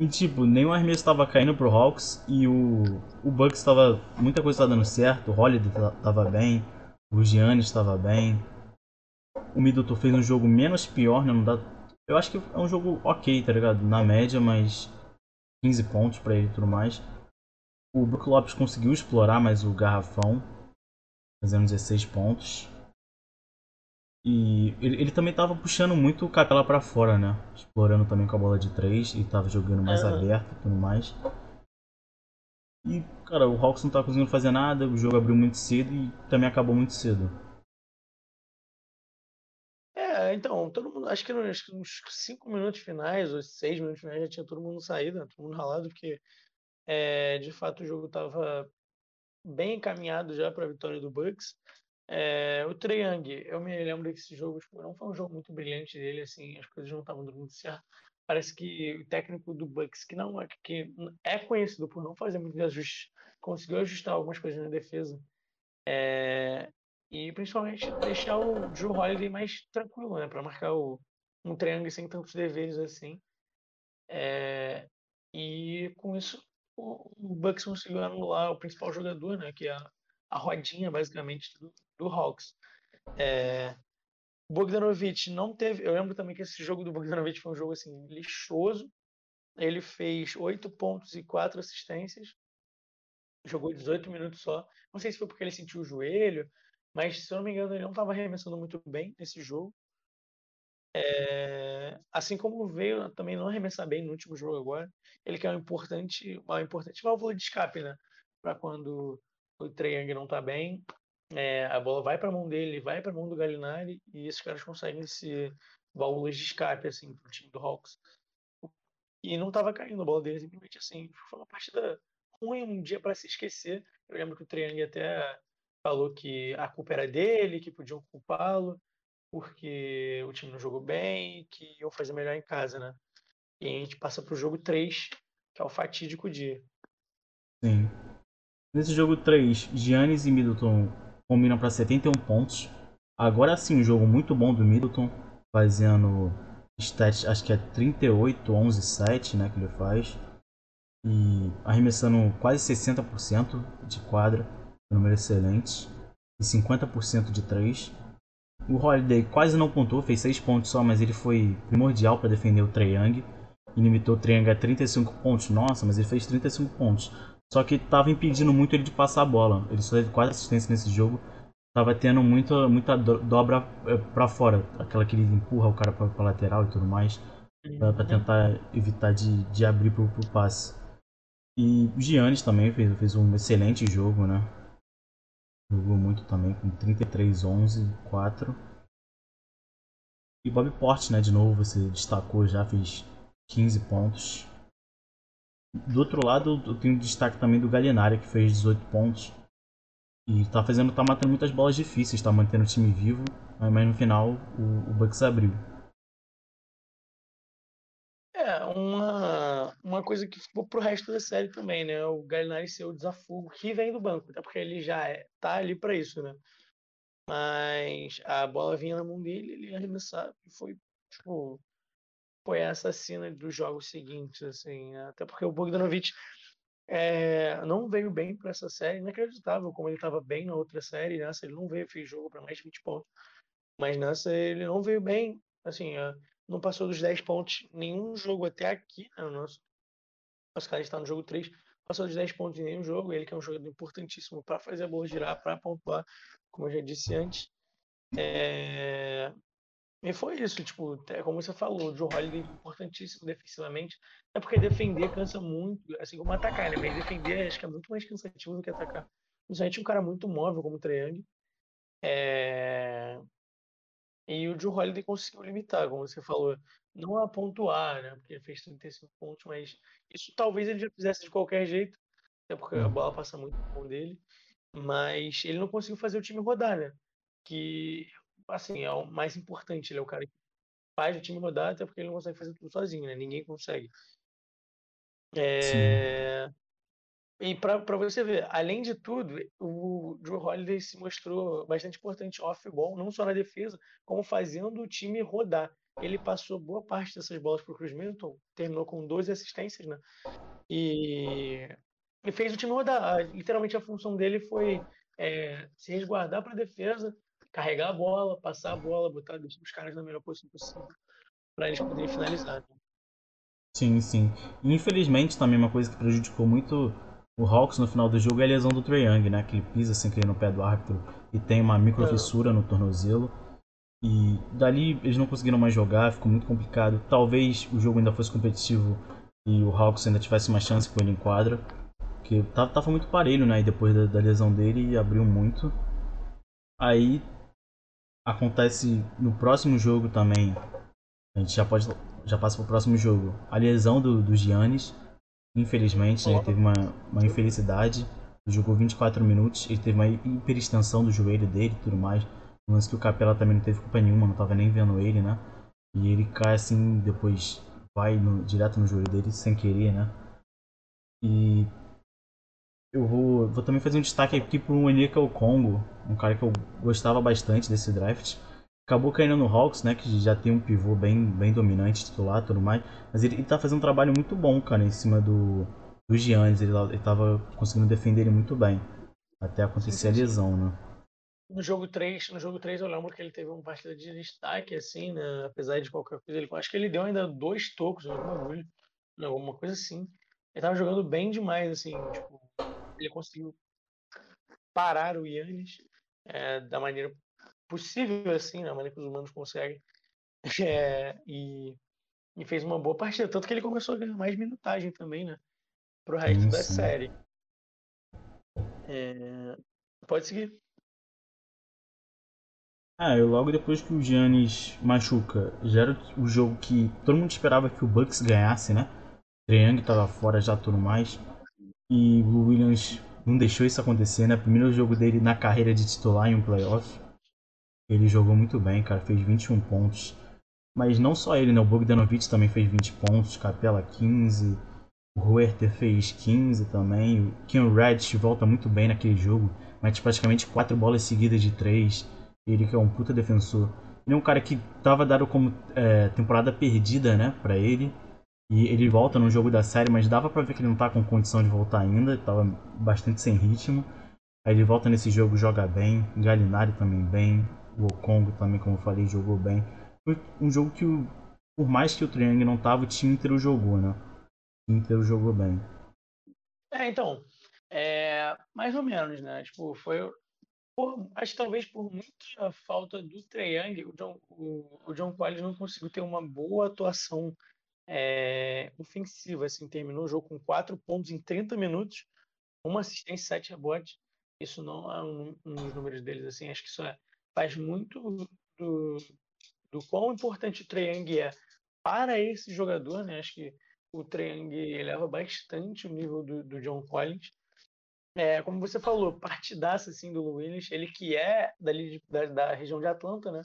e tipo, nenhum arremesso tava caindo pro Hawks e o, o Bucks tava. Muita coisa tava dando certo, o Holiday ta- tava bem, o Giannis tava bem. O Middleton fez um jogo menos pior, né? Não dá... Eu acho que é um jogo ok, tá ligado? Na média, mas 15 pontos pra ele e tudo mais. O Brook Lopes conseguiu explorar mais o garrafão, fazendo 16 pontos. E ele, ele também tava puxando muito o Capela pra fora, né? Explorando também com a bola de 3 e tava jogando mais Aham. aberto e tudo mais. E, cara, o Hawks não tava conseguindo fazer nada, o jogo abriu muito cedo e também acabou muito cedo. É, então, todo mundo, acho que nos, nos cinco minutos finais, ou seis minutos finais, já tinha todo mundo saído, né? todo mundo ralado, porque é, de fato o jogo estava bem encaminhado já para a vitória do Bucks. É, o Young, eu me lembro que esse jogo tipo, não foi um jogo muito brilhante dele, assim, as coisas não estavam dando muito certo. Parece que o técnico do Bucks, que não é, que é conhecido por não fazer muitos ajustes, conseguiu ajustar algumas coisas na defesa. É, e principalmente deixar o Drew Holiday mais tranquilo, né? Para marcar o, um triângulo sem tantos deveres assim. É, e com isso o, o Bucks conseguiu anular o principal jogador, né? Que é a, a rodinha, basicamente, do, do Hawks. É, Bogdanovic não teve. Eu lembro também que esse jogo do Bogdanovic foi um jogo assim, lixoso. Ele fez 8 pontos e 4 assistências. Jogou 18 minutos só. Não sei se foi porque ele sentiu o joelho, mas se eu não me engano, ele não estava arremessando muito bem nesse jogo. É, assim como veio também não arremessar bem no último jogo agora. Ele que é um importante, uma importante válvula de escape, né? Para quando o Trae Young não tá bem, é, a bola vai para a mão dele, vai para a mão do Gallinari e esses caras conseguem ser válvulas de escape assim pro time do Hawks. E não tava caindo a bola dele, simplesmente assim. Foi uma partida ruim, um dia para se esquecer. Eu lembro que o Young até falou que a culpa era dele, que podiam culpá-lo porque o time não jogou bem que iam fazer melhor em casa, né? E a gente passa pro jogo 3, que é o fatídico dia. Sim. Nesse jogo 3, Giannis e Middleton combinam para 71 pontos. Agora sim, um jogo muito bom do Middleton, fazendo stats, acho que é 38, 11, 7, né, que ele faz. E arremessando quase 60% de quadra, número excelente. E 50% de 3. O Holiday quase não pontuou, fez 6 pontos só, mas ele foi primordial para defender o Trae Young. E limitou o Trae Young a 35 pontos. Nossa, mas ele fez 35 pontos. Só que estava impedindo muito ele de passar a bola. Ele só teve 4 assistências nesse jogo. Tava tendo muita, muita do- dobra eh, pra fora. Aquela que ele empurra o cara pra, pra lateral e tudo mais. Pra, pra tentar evitar de, de abrir pro, pro passe. E o Giannis também fez, fez um excelente jogo, né? Jogou muito também, com 33, 11, 4. E Bob Porte, né? De novo, você destacou já, fez 15 pontos. Do outro lado, eu tenho destaque também do Gallinari, que fez 18 pontos. E tá fazendo, tá matando muitas bolas difíceis, tá mantendo o time vivo, mas no final o, o Bucks abriu. É, uma, uma coisa que ficou pro resto da série também, né? O Gallinari ser o desafogo que vem do banco, até porque ele já é, tá ali para isso, né? Mas a bola vinha na mão dele, ele arremessava e foi, tipo, foi a assassina dos jogos seguintes, assim. Até porque o Bogdanovic é, não veio bem para essa série, inacreditável como ele estava bem na outra série, nessa ele não veio, fez jogo para mais de 20 pontos. Mas nessa ele não veio bem, assim, é, não passou dos 10 pontos nenhum jogo até aqui, né, o nosso, nosso cara está no jogo 3, passou dos 10 pontos em nenhum jogo, ele que é um jogador importantíssimo para fazer a bola girar, para pontuar, como eu já disse antes. É... E foi isso, tipo, é como você falou, o Joe Holiday é importantíssimo defensivamente, é porque defender cansa muito, assim como atacar, né? Mas defender acho que é muito mais cansativo do que atacar. Principalmente um cara muito móvel como o Triang. É... E o Joe Holiday conseguiu limitar, como você falou, não a pontuar, né? Porque ele fez 35 pontos, mas isso talvez ele já fizesse de qualquer jeito, até porque a Hum. bola passa muito mão dele. Mas ele não conseguiu fazer o time rodar, né? Que assim, é o mais importante. Ele é o cara que faz o time rodar, até porque ele não consegue fazer tudo sozinho, né? Ninguém consegue. É... E para você ver, além de tudo, o Drew Holiday se mostrou bastante importante off-ball, não só na defesa, como fazendo o time rodar. Ele passou boa parte dessas bolas para o Chris Middleton, terminou com 12 assistências, né? E, e fez o time rodar. Literalmente a função dele foi é, se resguardar para a defesa, carregar a bola, passar a bola, botar os caras na melhor posição possível para eles poderem finalizar. Né? Sim, sim. Infelizmente também uma coisa que prejudicou muito o Hawks no final do jogo é a lesão do Trae Young, né? Que ele pisa sem querer no pé do árbitro e tem uma micro fissura no tornozelo. E dali eles não conseguiram mais jogar, ficou muito complicado. Talvez o jogo ainda fosse competitivo e o Hawks ainda tivesse uma chance com ele em quadra. Porque tava, tava muito parelho, né? E depois da, da lesão dele abriu muito. Aí acontece no próximo jogo também. A gente já pode já passa pro próximo jogo. A lesão do, do Giannis Infelizmente, ele teve uma, uma infelicidade. Jogou 24 minutos, ele teve uma hiperextensão do joelho dele e tudo mais. Lance que o Capela também não teve culpa nenhuma, não estava nem vendo ele, né? E ele cai assim, depois vai no, direto no joelho dele sem querer, né? E eu vou, vou também fazer um destaque aqui para o Congo, um cara que eu gostava bastante desse draft acabou caindo no Hawks, né? Que já tem um pivô bem, bem dominante, titular tudo mais. Mas ele, ele tá fazendo um trabalho muito bom, cara, em cima do, do Giannis. Ele, ele tava conseguindo defender ele muito bem. Até acontecer a lesão, né? No jogo 3, no jogo 3 eu lembro que ele teve uma partida de destaque, assim, né? Apesar de qualquer coisa. Ele, acho que ele deu ainda dois tocos, coisa, alguma coisa assim. Ele tava jogando bem demais, assim, tipo, ele conseguiu parar o Yannis é, da maneira possível, assim, na maneira que os humanos conseguem. (laughs) É, e, e, fez uma boa partida. Tanto que ele começou a ganhar mais minutagem também, né? Pro resto sim, da série. É, pode seguir. Ah, eu logo depois que o Giannis machuca, já era o jogo que todo mundo esperava que o Bucks ganhasse, né? Triang tava fora já tudo mais. E o Williams não deixou isso acontecer, né? Primeiro jogo dele na carreira de titular em um playoff. Ele jogou muito bem, cara, fez 21 pontos. Mas não só ele, né? O Bogdanovic também fez 20 pontos, Capela 15, o fez 15 também. O Ken Reddish volta muito bem naquele jogo, mete praticamente 4 bolas seguidas de 3. Ele que é um puta defensor. Ele é um cara que tava dado como é, temporada perdida, né, pra ele. E ele volta no jogo da série, mas dava pra ver que ele não tá com condição de voltar ainda, tava bastante sem ritmo. Aí ele volta nesse jogo, joga bem, Galinari também bem, o Okongo também, como eu falei, jogou bem. Foi um jogo que, por mais que o Triang não tava, o time inteiro jogou, né? O time inteiro jogou bem. É, então, é, mais ou menos, né? Tipo, foi. Por, acho que talvez por muita falta do Triang, o John, o, o John não conseguiu ter uma boa atuação é, ofensiva. Assim, terminou o jogo com 4 pontos em 30 minutos, uma assistência e 7 rebotes. Isso não é um, um dos números deles, assim, acho que isso é faz muito do, do quão importante o Triang é para esse jogador, né? Acho que o Triang eleva bastante o nível do, do John Collins. É, como você falou, partidaça assim do Williams, ele que é dali da, da, região de Atlanta, né?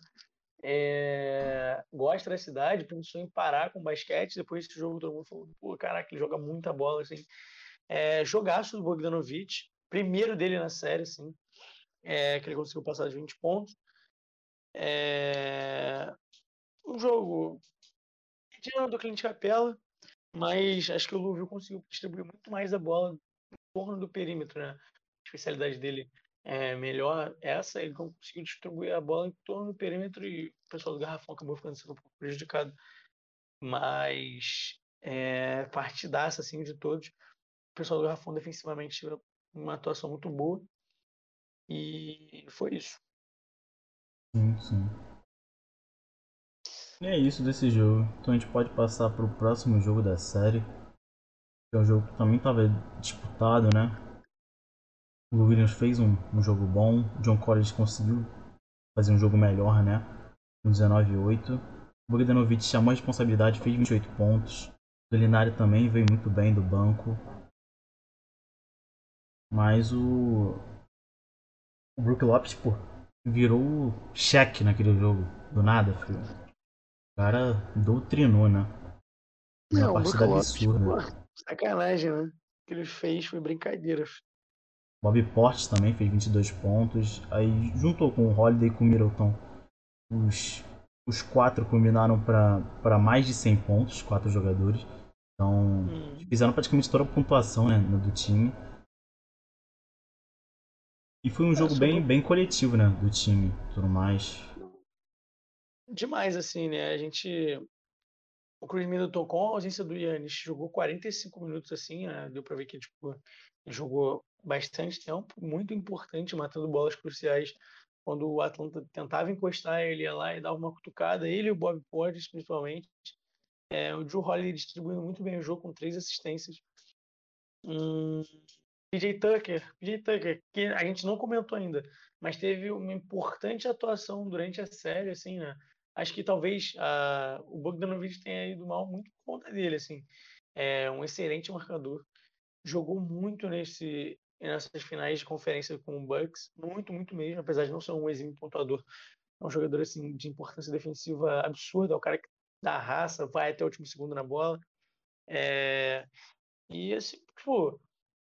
É, gosta da cidade, pensou em parar com basquete. Depois desse jogo, todo mundo falou: pô, caraca, ele joga muita bola. Assim. É, jogaço do Bogdanovic, primeiro dele na série, assim, é, que ele conseguiu passar de 20 pontos. É... Um jogo mediano do Clint Capela, mas acho que o Luvio conseguiu distribuir muito mais a bola em torno do perímetro, né? A especialidade dele é melhor essa, ele conseguiu distribuir a bola em torno do perímetro e o pessoal do Garrafão acabou ficando um pouco prejudicado. Mas é, partidaça assim de todos. O pessoal do Garrafão defensivamente teve uma atuação muito boa. E foi isso. Sim, sim. E é isso desse jogo. Então a gente pode passar para o próximo jogo da série. Que é um jogo que também estava disputado, né? O Williams fez um, um jogo bom. John Collins conseguiu fazer um jogo melhor, né? Com 19-8. O Bogdanovic chamou a responsabilidade, fez 28 pontos. O Linari também veio muito bem do banco. Mas o, o Brook Lopes, pô, virou cheque naquele jogo. Do nada, filho. O cara doutrinou, né? Uma Não, partida Brook Lopes, absurda. pô, sacanagem, né? O que ele fez foi brincadeira. Bob Portes também fez 22 pontos. Aí juntou com o Holiday e com o Middleton. Os, os quatro combinaram para mais de 100 pontos, quatro jogadores. Então, Hum. fizeram praticamente toda a pontuação né, do time. E foi um É, jogo bem, bem coletivo, né? Do time tudo mais. Demais, assim, né? A gente. O Chris Middleton, com a ausência do Yannis, jogou 45 minutos, assim. né? Deu pra ver que tipo, ele jogou bastante tempo, muito importante, matando bolas cruciais. Quando o Atlanta tentava encostar, ele ia lá e dava uma cutucada. Ele e o Bob Portis, principalmente. É, o Drew Holiday distribuindo muito bem o jogo com três assistências. Hum, PJ Tucker, PJ Tucker, que a gente não comentou ainda, mas teve uma importante atuação durante a série, assim, né? Acho que talvez ah, o Bogdanovich tenha ido mal muito por conta dele, assim. É um excelente marcador. Jogou muito nesse, nessas finais de conferência com o Bucks, muito, muito mesmo, apesar de não ser um exímio pontuador. É um jogador assim de importância defensiva absurda, é o cara que dá raça, vai até o último segundo na bola. É, E assim, tipo,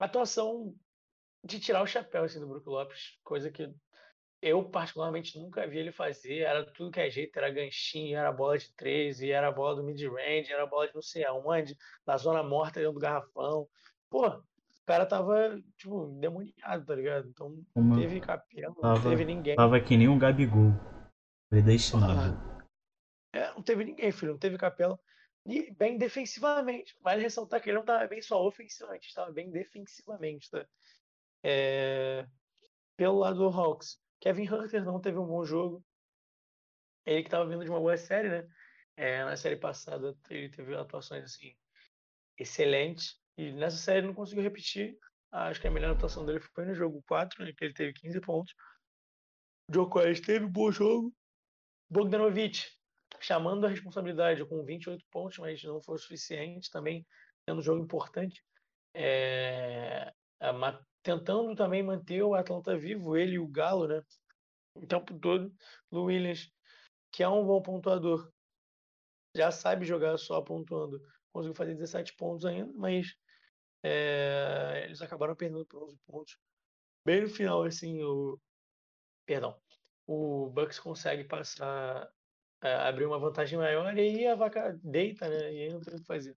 atuação de tirar o chapéu assim, do Brook Lopes, coisa que eu particularmente nunca vi ele fazer. Era tudo que é jeito, era ganchinho, era bola de 13, era bola do mid-range, era bola de não sei aonde, da zona morta dentro do garrafão. Pô, o cara tava, tipo, demoniado, tá ligado? Então não teve capela, não Tava- teve ninguém. Tava que nem um Gabigol. Predestinado. É, não teve ninguém, filho, não teve capela. E bem defensivamente. Vale ressaltar que ele não estava bem só ofensivamente, estava bem defensivamente, tá? É, Pelo lado do Hawks, Kevin Hunter não teve um bom jogo. Ele que estava vindo de uma boa série, né? É, na série passada ele teve atuações assim excelentes. E nessa série ele não conseguiu repetir. Acho que a melhor atuação dele foi no jogo 4, né, que ele teve 15 pontos. Djokovic teve um bom jogo. Bogdanovic chamando a responsabilidade com 28 pontos, mas não foi o suficiente. Também tendo um jogo importante. É, tentando também manter o Atlanta vivo, ele e o Galo, né? O tempo todo. Lou Williams, que é um bom pontuador, já sabe jogar só pontuando. Conseguiu fazer 17 pontos ainda, mas é, eles acabaram perdendo por 11 pontos. Bem no final, assim, o. Perdão. O Bucks consegue passar, abrir uma vantagem maior e aí a vaca deita, né? E aí não tem o que fazer.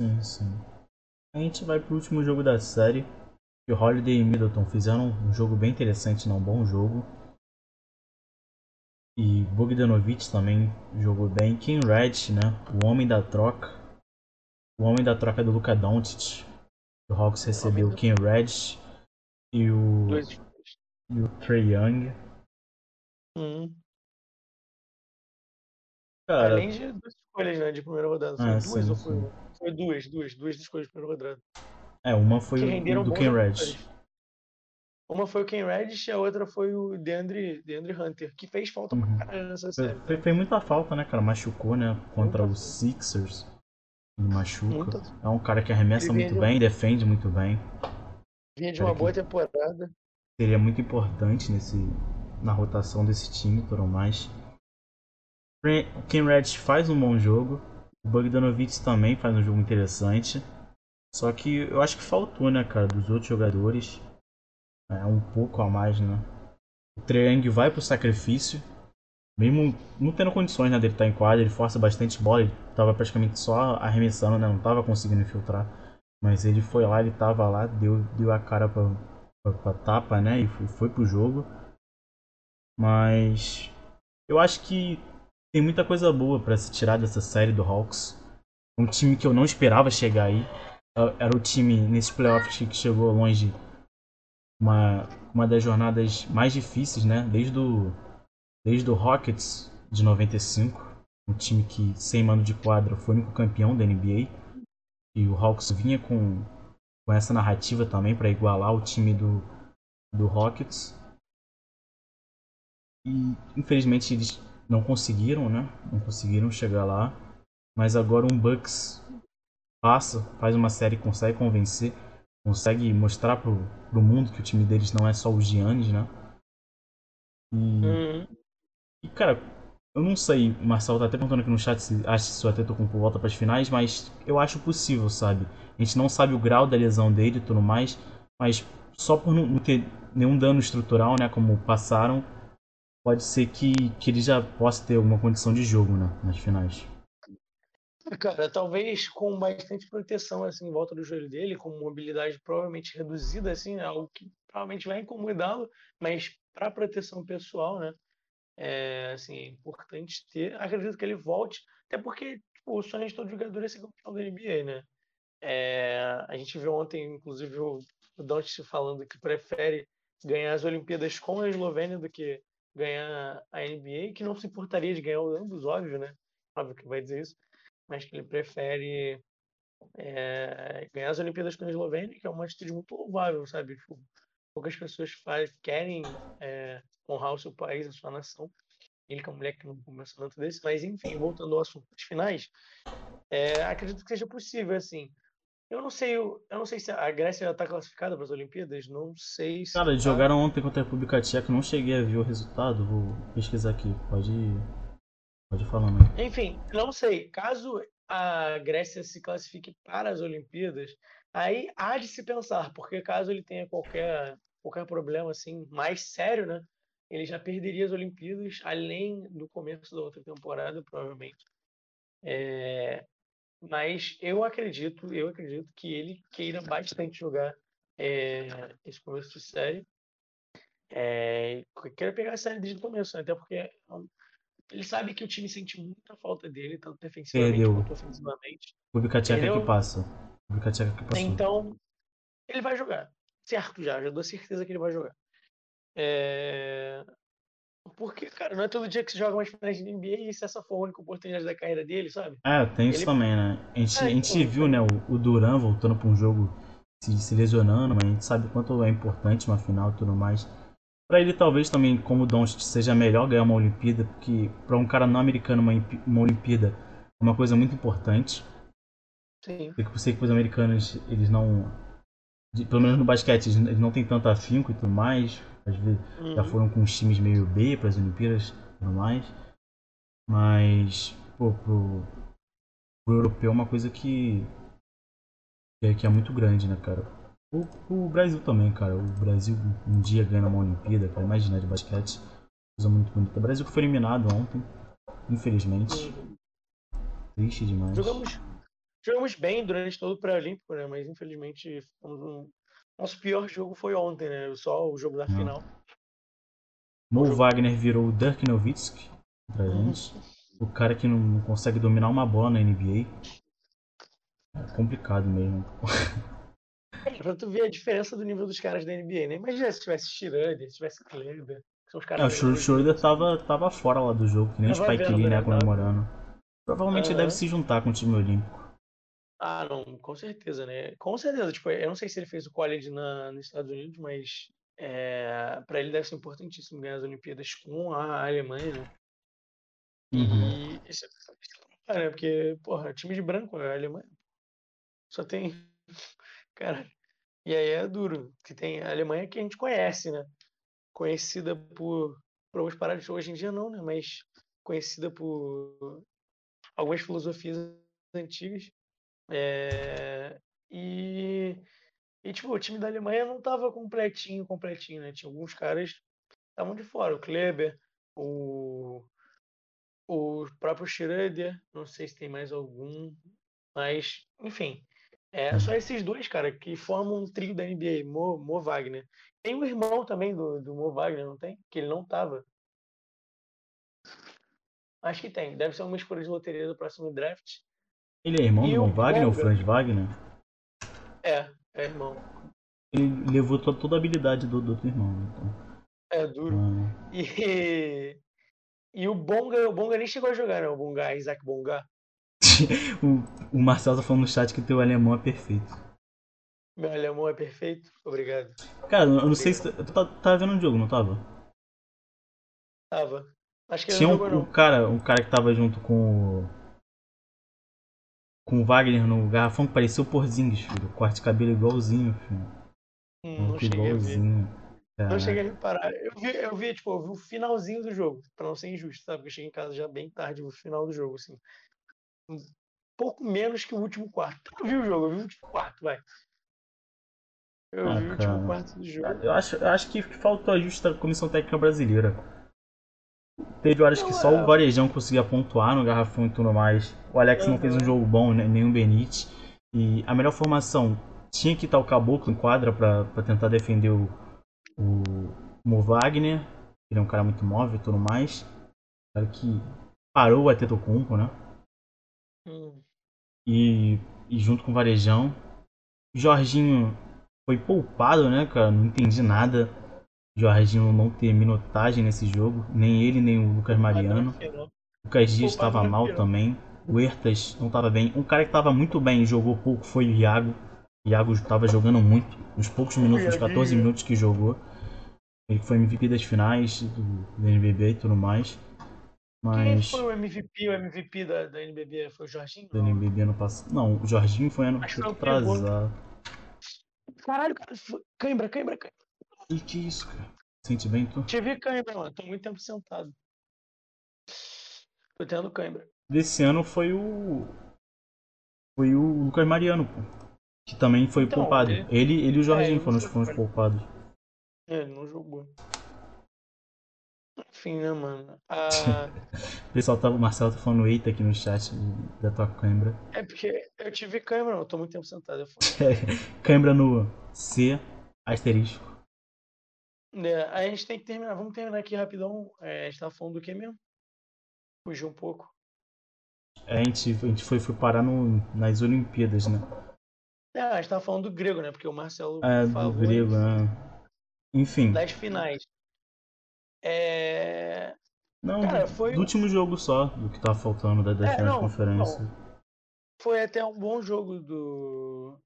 Sim, sim. A gente vai pro último jogo da série. Que o Holiday e Middleton fizeram um jogo bem interessante, não um bom jogo. E Bogdanovich também jogou bem. Ken Red, né? O homem da troca. O homem da troca do Luka Doncic. O Hawks recebeu o Ken Red e o, e o Trey Young. Hum. Cara, Além de duas escolhas, né? De primeira rodada. Foi Ah, duas sim, ou foi? Foi duas, duas, duas escolhas de primeira rodada. é, uma foi o do Ken Red. jogadores. Uma foi o Ken Reddish e a outra foi o DeAndre, DeAndre Hunter, que fez falta Uhum. pra caralho nessa série. foi- foi muita falta, né, cara? Machucou, né? Contra os Sixers. Ele machuca. Muita. É um cara que arremessa muito vinha de- bem, defende muito bem. Vinha de Cara, uma boa temporada. Seria muito importante nesse, na rotação desse time tudo mais. O Ken Reddish faz um bom jogo. O Bogdanovich também faz um jogo interessante. Só que eu acho que faltou, né, cara, dos outros jogadores. É um pouco a mais, né? O Triang vai pro sacrifício. Mesmo não tendo condições né, dele estar em quadra, ele força bastante bola, ele tava praticamente só arremessando, né? Não tava conseguindo infiltrar. Mas ele foi lá, ele tava lá, deu, deu a cara pra, pra, pra tapa, né? E foi, foi pro jogo. Mas eu acho que tem muita coisa boa pra se tirar dessa série do Hawks. Um time que eu não esperava chegar aí. É- Era o time nesse playoff que chegou longe. Uma, uma das jornadas mais difíceis, né? Desde o, desde o Rockets de 95. Um time que, sem mano de quadra, foi o único campeão da NBA. E o Hawks vinha com, com essa narrativa também para igualar o time do, do Rockets. E infelizmente eles não conseguiram, né? Não conseguiram chegar lá. Mas agora um Bucks passa, faz uma série, consegue convencer, consegue mostrar pro, pro mundo que o time deles não é só o Giannis, né? E, Uhum. e, cara, eu não sei, o Marcelo tá até perguntando aqui no chat se acha que o Atlético volta para as finais, mas eu acho possível, sabe? A gente não sabe o grau da lesão dele e tudo mais, mas só por não ter nenhum dano estrutural, né, como passaram, pode ser que, que ele já possa ter alguma condição de jogo, né, nas finais. Cara, talvez com bastante proteção assim em volta do joelho dele, com mobilidade provavelmente reduzida, assim, é algo que provavelmente vai incomodá-lo, mas para proteção pessoal, né? É assim, é importante ter. Acredito que ele volte, até porque tipo, o sonho de todo jogador é ser campeão da NBA, né? É, a gente viu ontem, inclusive, o, Doncic falando que prefere ganhar as Olimpíadas com a Eslovênia do que ganhar a NBA, que não se importaria de ganhar ambos, óbvio, né? Óbvio que vai dizer isso mas que ele prefere é, ganhar as Olimpíadas com a Eslovênia, que é uma atitude muito louvável, sabe? Tipo, poucas pessoas faz, querem é, honrar o seu país, a sua nação. Ele que é um moleque que não começa tanto desse, mas enfim, voltando ao assunto das finais, é, acredito que seja possível, assim. Eu não sei, eu não sei se a Grécia já está classificada para as Olimpíadas, não sei se. Cara, eles tá. jogaram ontem contra a República Tcheca, não cheguei a ver o resultado, vou pesquisar aqui, pode Pode falar, né? Enfim, não sei. Caso a Grécia se classifique para as Olimpíadas, aí há de se pensar, porque caso ele tenha qualquer, qualquer problema assim mais sério, né? Ele já perderia as Olimpíadas, além do começo da outra temporada, provavelmente. É, mas eu acredito, eu acredito que ele queira bastante jogar é, esse começo de série. É, queira pegar a série desde o começo, né? até porque ele sabe que o time sente muita falta dele, tanto defensivamente Perdeu. quanto ofensivamente. República Tcheca que passa. República Tcheca que passou. Então, ele vai jogar. Certo já, já dou certeza que ele vai jogar. É... Porque, cara, não é todo dia que se joga uma finais de NBA e se essa for a única oportunidade da carreira dele, sabe? É, tem isso Ele- também, né? A gente, É, a gente então, viu, né, o, o Duran voltando pra um jogo se, se lesionando, mas a gente sabe quanto é importante uma final e tudo mais. Pra ele, talvez também, como o Doncic, seja melhor ganhar uma Olimpíada, porque pra um cara não americano, uma, uma Olimpíada é uma coisa muito importante. Sim. Eu sei que os americanos, eles não. De- pelo menos no basquete, eles, não têm tanto afinco e tudo mais. Às vezes já Uhum. foram com os times meio B para as Olimpíadas e tudo mais. Mas, pô, pro, pro europeu é uma coisa que, que, é, que é muito grande, né, cara? O, o Brasil também, cara. O Brasil um dia ganha uma Olimpíada, cara. Imagina de basquete. Coisa muito bonita. O Brasil que foi eliminado ontem, infelizmente. Uhum. Triste demais. Jogamos, jogamos bem durante todo o pré-olímpico, né? Mas infelizmente um- nosso pior jogo foi ontem, né? Só o jogo da Não. final. Mo jogo. Wagner virou o Dirk Nowitzki pra gente. O cara que não, consegue dominar uma bola na NBA. É complicado mesmo. É, pra tu ver a diferença do nível dos caras da NBA, né? Imagina se tivesse Schroeder, se tivesse Kleber, os É, o. Schroeder tava, tava fora lá do jogo, que nem o Tava Spike vendo, Lee, né, né? Comemorando. Provavelmente ele Aham. deve se juntar com o time olímpico. Ah, não, com certeza, né? Com certeza, tipo, eu não sei se ele fez o college na, nos Estados Unidos, mas é, para ele deve ser importantíssimo ganhar as Olimpíadas com a Alemanha, né? Uhum. E isso é, né? Porque, porra, time de branco, a Alemanha só tem. (laughs) Cara, e aí é duro, que tem a Alemanha que a gente conhece, né? Conhecida por, por algumas paradas, hoje em dia não, né? Mas conhecida por algumas filosofias antigas. É, e, e, tipo, o time da Alemanha não tava completinho, completinho, né? Tinha alguns caras que estavam de fora. O Kleber, o, o próprio Schroeder, não sei se tem mais algum, mas, enfim. É só esses dois, cara, que formam um trio da NBA, Mo, Mo Wagner. Tem o irmão também do, do Mo Wagner, não tem? Que ele não tava. Acho que tem. Deve ser uma escolha de loteria do próximo draft. Ele é irmão E do o Wagner, o? Franz Wagner? É, é irmão. Ele levou to- toda a habilidade do, do outro irmão. né, Então. É duro. Ah, E, (laughs) e o Bonga, o Bonga nem chegou a jogar, né? O Bonga, Isaac Bonga. (laughs) o, o Marcelo tá falando no chat que teu alemão é perfeito. Meu alemão é perfeito. Obrigado. Cara, eu não sei se. Tu tá, tava vendo o jogo, não tava? Tava. Acho que Tinha não um, jogou, um não. cara, um cara que tava junto com o. Com o Wagner no garrafão que parecia o Porzingis, filho. Corte de cabelo igualzinho, filho. Hum, não cheguei a ver. igualzinho. Não cheguei a reparar. Eu vi, eu vi, tipo, eu vi o finalzinho do jogo, pra não ser injusto, sabe? Porque eu cheguei em casa já bem tarde, o final do jogo, assim. Um pouco menos que o último quarto. Eu vi o jogo, eu vi o último quarto, vai. Eu Ah, vi o último cara. quarto do jogo. Eu acho, eu acho que faltou ajuste da comissão técnica brasileira. Teve horas que só é. o Varejão conseguia pontuar no garrafão e tudo mais. O Alex não fez um Aham. jogo bom, né, nem o Benite. E a melhor formação tinha que estar o Caboclo em quadra pra tentar defender o, o Mo Wagner. Ele é um cara muito móvel e tudo mais. Cara que parou o Atetokounmpo, né? Hum. e, e junto com o Varejão. Jorginho foi poupado, né, cara? Não entendi nada. Jorginho não ter minutagem nesse jogo. Nem ele, nem o Lucas Mariano. Final. Lucas Dias estava mal também. O Hertas não estava bem. Um cara que estava muito bem e jogou pouco foi o Iago. O Iago estava jogando muito. Nos poucos minutos, nos 14 Iaguinho. minutos que jogou. Ele foi MVP das finais do, NBB e tudo mais. Quem Mas. foi o MVP? O MVP da, da NBB foi o Jorginho? Do NBB ano passado. Não, o Jorginho foi ano o atrasado. Caralho, cara. Cãibra, cãibra, cãibra. E que isso, cara? Sente bem, tu? Tive cãibra, mano. Tô muito tempo sentado. Tô tendo cãibra. Desse ano foi o. Foi o Lucas Mariano, pô. Que também foi Então, poupado. ele- Ele, ele e o Jorginho ele foram, os- foram poupados. É, ele não jogou. Enfim, né, mano? Ah, (laughs) O pessoal tá, o Marcelo tá falando eita aqui no chat da tua câimbra. é porque eu tive câimbra, eu tô muito tempo sentado. É (laughs) câimbra no C, asterisco. É, a gente tem que terminar. Vamos terminar aqui rapidão. É, a gente tava falando do que mesmo? Fugir um pouco. É, A gente, a gente foi, foi parar no, nas Olimpíadas, né? É, a gente tava falando do grego, né? Porque o Marcelo É, do falou grego, né? Enfim. das finais. É. Não, Cara, do- foi- do último jogo só, do que tava faltando da, da É, não, conferência. Foi até um bom jogo do.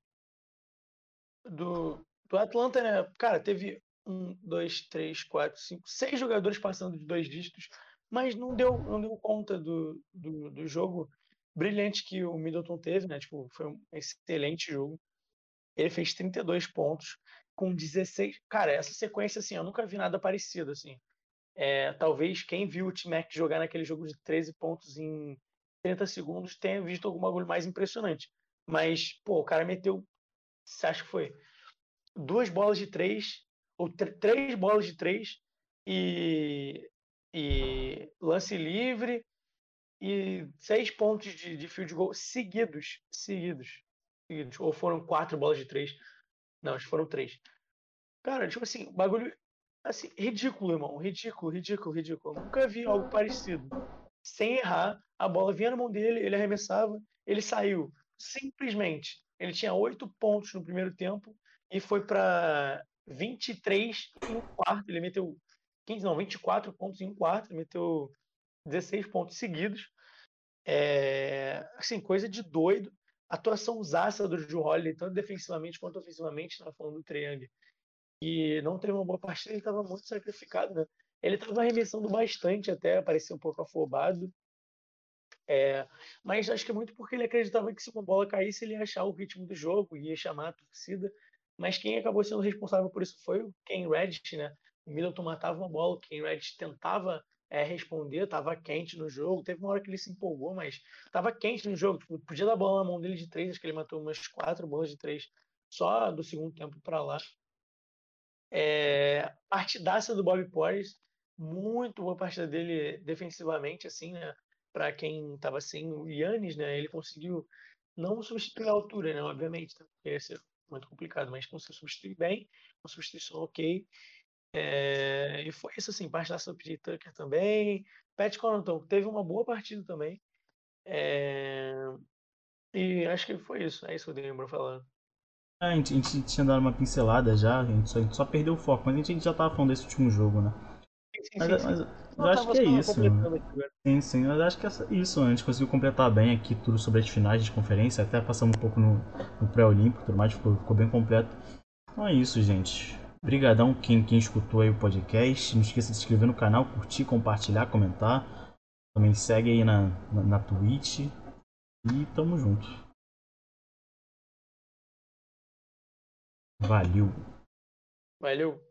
Do, do Atlanta, né? Cara, teve um, dois, três, quatro, cinco, seis jogadores passando de dois dígitos, mas não deu, não deu conta do, do, do jogo brilhante que o Middleton teve, né? Tipo, foi um excelente jogo. Ele fez 32 pontos com 16. Cara, essa sequência, assim, eu nunca vi nada parecido, assim. É, talvez quem viu o T-Mac jogar naquele jogo de 13 pontos em 30 segundos tenha visto algum bagulho mais impressionante. Mas, pô, o cara meteu. Acha que foi? Duas bolas de três, ou tr- três bolas de três, e, e lance livre, e seis pontos de, de field goal seguidos. Seguidos. Seguidos. Ou foram quatro bolas de três. Não, acho que foram três. Cara, tipo assim, bagulho assim, ridículo, irmão. Ridículo, ridículo, ridículo. Eu nunca vi algo parecido. Sem errar, a bola vinha na mão dele, ele arremessava, ele saiu. Simplesmente. Ele tinha oito pontos no primeiro tempo e foi para 23 em um quarto. Ele meteu 15, não, 24 pontos em um quarto, ele meteu 16 pontos seguidos. É, assim, coisa de doido. Atuação zaça do Drew Holiday, tanto defensivamente quanto ofensivamente, estava falando do Triang. E não teve uma boa partida, ele estava muito sacrificado, né? Ele estava arremessando bastante até, parecia um pouco afobado. É, mas acho que é muito porque ele acreditava que se uma bola caísse, ele ia achar o ritmo do jogo, ia chamar a torcida. Mas quem acabou sendo responsável por isso foi o Ken Reddish, né? O Middleton matava uma bola, o Ken Reddish tentava é, responder, estava quente no jogo. Teve uma hora que ele se empolgou, mas estava quente no jogo. Tipo, podia dar bola na mão dele de três, acho que ele matou umas quatro bolas de três só do segundo tempo para lá. É, partidaça do Bobby Porres, muito boa partida dele defensivamente, assim, né? Para quem estava sem o Yannis, né? Ele conseguiu não substituir a altura, né? Obviamente, tá? porque muito complicado, mas conseguiu substituir bem, uma substituição ok. É, e foi isso, assim, partidaça do PJ Tucker também. Pat Connaughton teve uma boa partida também. É, e acho que foi isso, é isso que eu lembro falando. É, a, gente, a gente tinha dado uma pincelada já, a gente só, a gente só perdeu o foco, mas a gente já tava falando desse último jogo, né? Sim, Mas, sim, sim. mas eu Não, acho que é isso. Sim, sim, mas acho que é isso, a gente conseguiu completar bem aqui tudo sobre as finais de conferência, até passamos um pouco no, no pré-olímpico e tudo mais, ficou, ficou bem completo. Então é isso, gente. Obrigadão quem, quem escutou aí o podcast. Não esqueça de se inscrever no canal, curtir, compartilhar, comentar. Também segue aí na, na, na Twitch. E tamo junto. Valeu. Valeu.